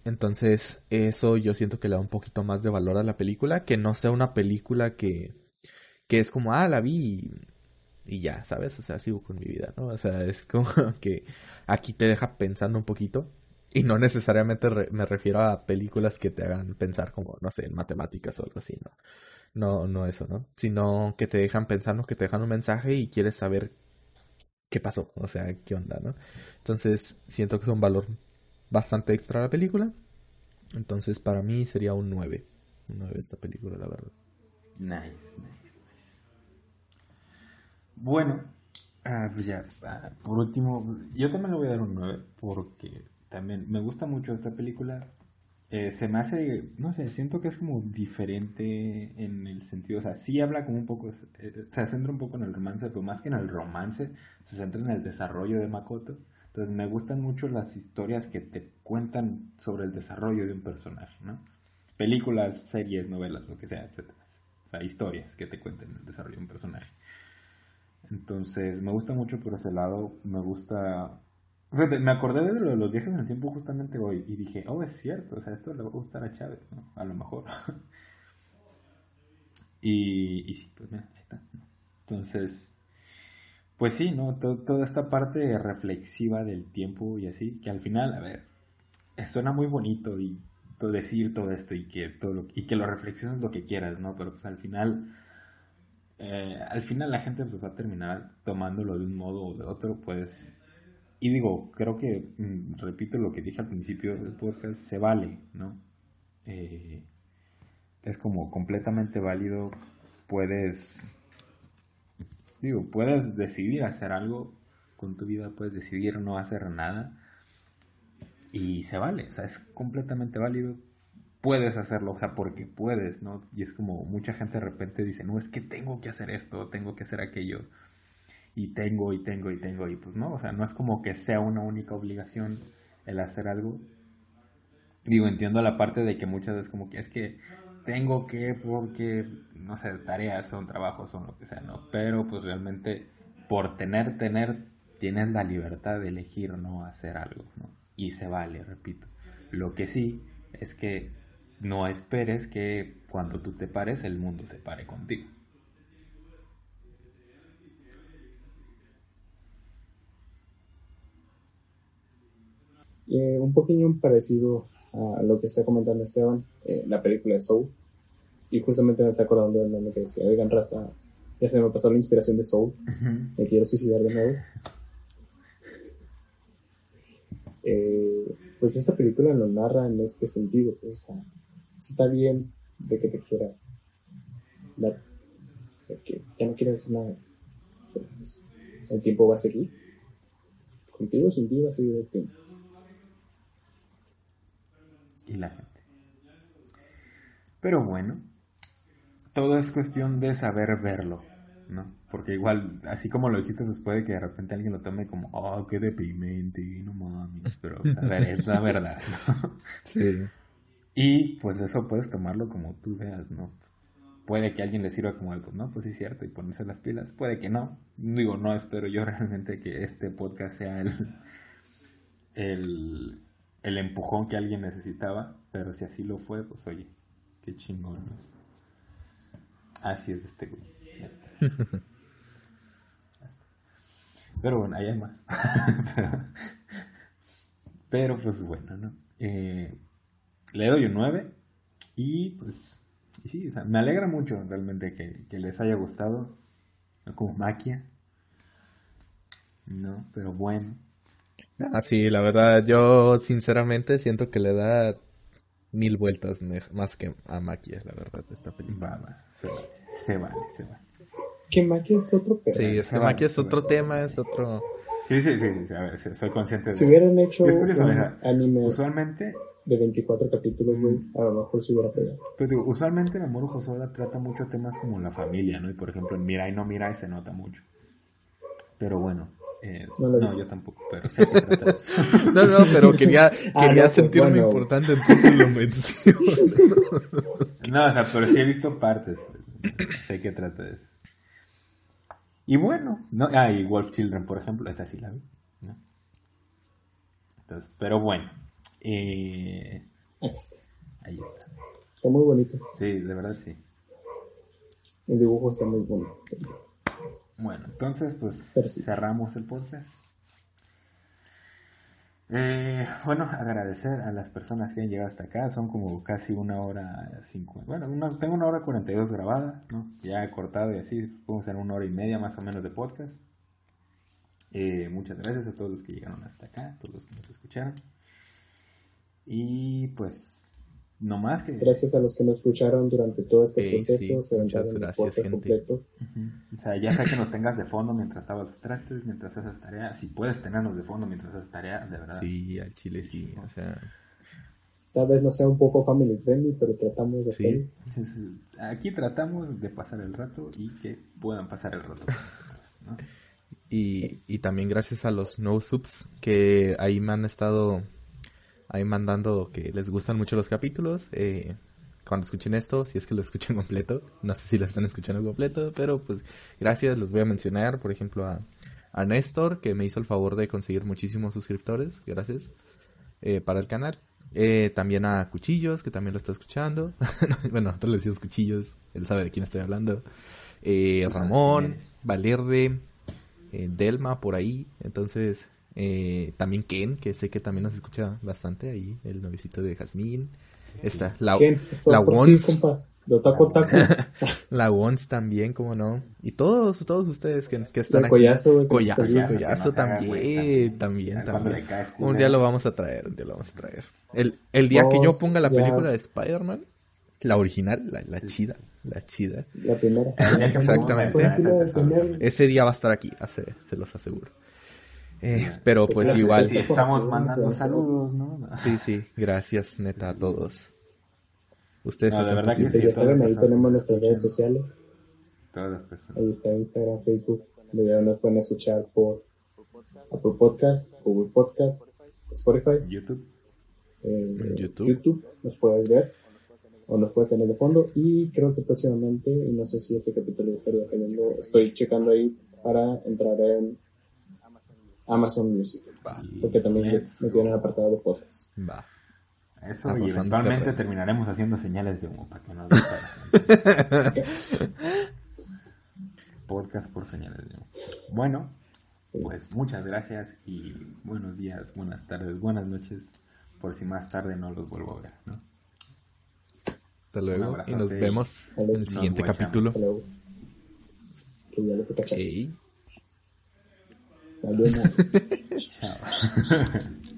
Entonces, eso yo siento que le da un poquito más de valor a la película, que no sea una película que, que es como, ah, la vi y, ya, ¿sabes? O sea, sigo con mi vida, ¿no? O sea, es como que aquí te deja pensando un poquito. Y no necesariamente me refiero a películas que te hagan pensar como, no sé, en matemáticas o algo así, ¿no? No, no eso, ¿no? Sino que te dejan pensando, que te dejan un mensaje y quieres saber qué pasó, o sea, qué onda, ¿no? Entonces, siento que es un valor bastante extra la película. Entonces, para mí sería un 9. Un 9 esta película, la verdad. Nice, nice, nice. Bueno, ah, pues ya, ah, por último, yo también le voy a dar un 9 porque también me gusta mucho esta película. Eh, se me hace, no sé, siento que es como diferente en el sentido, o sea, sí habla como un poco, eh, se centra un poco en el romance, pero más que en el romance, se centra en el desarrollo de Makoto. Entonces me gustan mucho las historias que te cuentan sobre el desarrollo de un personaje, ¿no? Películas, series, novelas, lo que sea, etcétera. O sea, historias que te cuenten el desarrollo de un personaje. Entonces, me gusta mucho por ese lado. Me gusta. Me acordé de lo de los viajes en el tiempo justamente hoy y dije, oh, es cierto, o sea, esto le va a gustar a Chávez, ¿no? A lo mejor. y, y sí, pues mira, ahí está. Entonces, pues sí, ¿no? To- toda esta parte reflexiva del tiempo y así, que al final, a ver, suena muy bonito y decir todo esto y que todo lo, y que lo reflexiones lo que quieras, ¿no? Pero pues al final eh, al final la gente pues va a terminar tomándolo de un modo o de otro, pues y digo, creo que mm, repito lo que dije al principio del podcast, se vale, ¿no? Eh, es como completamente válido, puedes digo, puedes decidir hacer algo con tu vida, puedes decidir no hacer nada y se vale, o sea, es completamente válido. Puedes hacerlo, o sea, porque puedes, ¿no? Y es como mucha gente de repente dice, no, es que tengo que hacer esto, tengo que hacer aquello, y tengo, y tengo, y tengo, y pues no, o sea, no es como que sea una única obligación el hacer algo. Digo, entiendo la parte de que muchas veces como que es que tengo que, porque, no sé, tareas son trabajos, son lo que sea, ¿no? Pero pues realmente por tener, tener, tienes la libertad de elegir no hacer algo, ¿no? Y se vale, repito. Lo que sí es que no esperes que cuando tú te pares el mundo se pare contigo. Eh, un poquillo parecido a lo que está comentando Esteban, eh, la película de Soul. Y justamente me está acordando del nombre que decía, oigan, raza, ya se me pasó la inspiración de Soul, me quiero suicidar de nuevo. Eh, pues esta película lo narra en este sentido. pues, o sea, está bien de que te quieras. o sea, que ya no quieres hacer nada. pues, el tiempo va a seguir. Contigo sin ti va a seguir el tiempo. Y la gente. Pero bueno, todo es cuestión de saber verlo, ¿no? Porque igual, así como lo dijiste, pues puede que de repente alguien lo tome como, oh, qué deprimente, no mames, pero a ver, es la verdad, ¿no? Sí. Y pues eso puedes tomarlo como tú veas, ¿no? Puede que a alguien le sirva como, de, pues no, pues sí es cierto, y ponerse las pilas. Puede que no. Digo, no espero yo realmente que este podcast sea el, el, el empujón que alguien necesitaba, pero si así lo fue, pues oye, qué chingón. Así es este güey. Pero bueno, ahí hay más. pero pues bueno, ¿no? Eh, le doy un 9 y pues y sí, o sea, me alegra mucho realmente que, que les haya gustado, como maquia, no, pero bueno, Ah, sí, la verdad, yo sinceramente siento que le da mil vueltas me- más que a Maquia, la verdad, esta película. va, va, se vale, se vale, se vale. Que Maki es otro pedo. Sí, es que vale, Maquia es otro tema, es otro... Sí, sí, sí, sí, a ver, sí, soy consciente de Si hubieran hecho Es curioso, un mira, anime Usualmente, de 24 capítulos, güey, a lo mejor se hubiera pegado. pero digo, usualmente Mamoru Hosoda trata mucho temas como la familia, ¿no? Y por ejemplo en Mirai no Mirai se nota mucho. Pero bueno, eh, No no, lo he visto. yo tampoco, pero sé que trata de eso. No, no, pero quería, Ah, quería no, pues, sentirme bueno. importante, entonces lo menciono. No, o sea, pero sí he visto partes. pues, sé que trata de eso. Y bueno, no, ah, y Wolf Children, por ejemplo, esa sí la vi. ¿no? Entonces, pero bueno. eh, Ahí está. ahí está. Está muy bonito. Sí, de verdad sí. El dibujo está muy bonito. Bueno, entonces, pues sí. cerramos el podcast. Eh, bueno, agradecer a las personas que han llegado hasta acá. Son como casi una hora cincuenta. Bueno, una- tengo una hora cuarenta y dos grabada, ¿no? Ya he cortado y así. Podemos hacer una hora y media más o menos de podcast. Eh, muchas gracias a todos los que llegaron hasta acá, a todos los que nos escucharon. Y pues, no más que. Gracias a los que nos escucharon durante todo este Sí, proceso. sí, se muchas gracias, gente. completo. O sea, ya sea que nos tengas de fondo mientras lavas los trastes, mientras haces tarea. Si puedes tenernos de fondo mientras haces tarea, de verdad. Sí, al chile sí, o sea... Tal vez no sea un poco family friendly, pero tratamos de Sí. hacerlo. Sí, sí. Aquí tratamos de pasar el rato y que puedan pasar el rato con nosotros, ¿no? Y, y también gracias a los no subs que ahí me han estado ahí mandando que les gustan mucho los capítulos. Eh, cuando escuchen esto, si es que lo escuchan completo, no sé si lo están escuchando completo, pero pues gracias, les voy a mencionar, por ejemplo, a, a Néstor, que me hizo el favor de conseguir muchísimos suscriptores, gracias, eh, para el canal. Eh, también a Cuchillos, que también lo está escuchando. bueno, nosotros le decimos Cuchillos, él sabe de quién estoy hablando. Eh, Ramón. Valerde, eh, Delma por ahí. Entonces, eh, también Ken, que sé que también nos escucha bastante ahí, el novicito de Jazmín. Está la, Ken, la ti, Wons. De la Wons también, como no. Y todos, todos ustedes que, que están El aquí. Collazo, que Collazo. Collazo haga también, también, también. Un día lo vamos a traer, un día lo vamos a traer. El, el día que yo ponga la ya. película de Spider-Man, la original, la, la chida, la chida. La primera. Exactamente. Ese día va a estar aquí, hace- se los aseguro. Eh, pero Sí, pues igual, Sí, estamos mandando saludos, ¿no? sí, sí, gracias neta a todos. Ustedes No, de hacen verdad que posible. Pues ya todas saben, las ahí personas tenemos nuestras redes sociales. Todas las personas. Ahí está Instagram, Facebook. Donde ya nos pueden escuchar por Apple Podcast, Google Podcast, Spotify, YouTube. eh, YouTube. YouTube. Nos puedes ver o nos puedes tener de fondo. Y creo que próximamente, y no sé si ese capítulo estaría saliendo, estoy checando ahí para entrar en Amazon Music. Va, Porque también Let's me tienen apartado de podcast. va. Eso, Arrasando y eventualmente terreno. terminaremos haciendo señales de humo para que nos vean. Podcast por señales de humo. Bueno, pues muchas gracias y buenos días, buenas tardes, buenas noches, por si más tarde no los vuelvo a ver, ¿no? Hasta luego y nos vemos en el nos siguiente guachamos. capítulo. Hasta luego. Chao.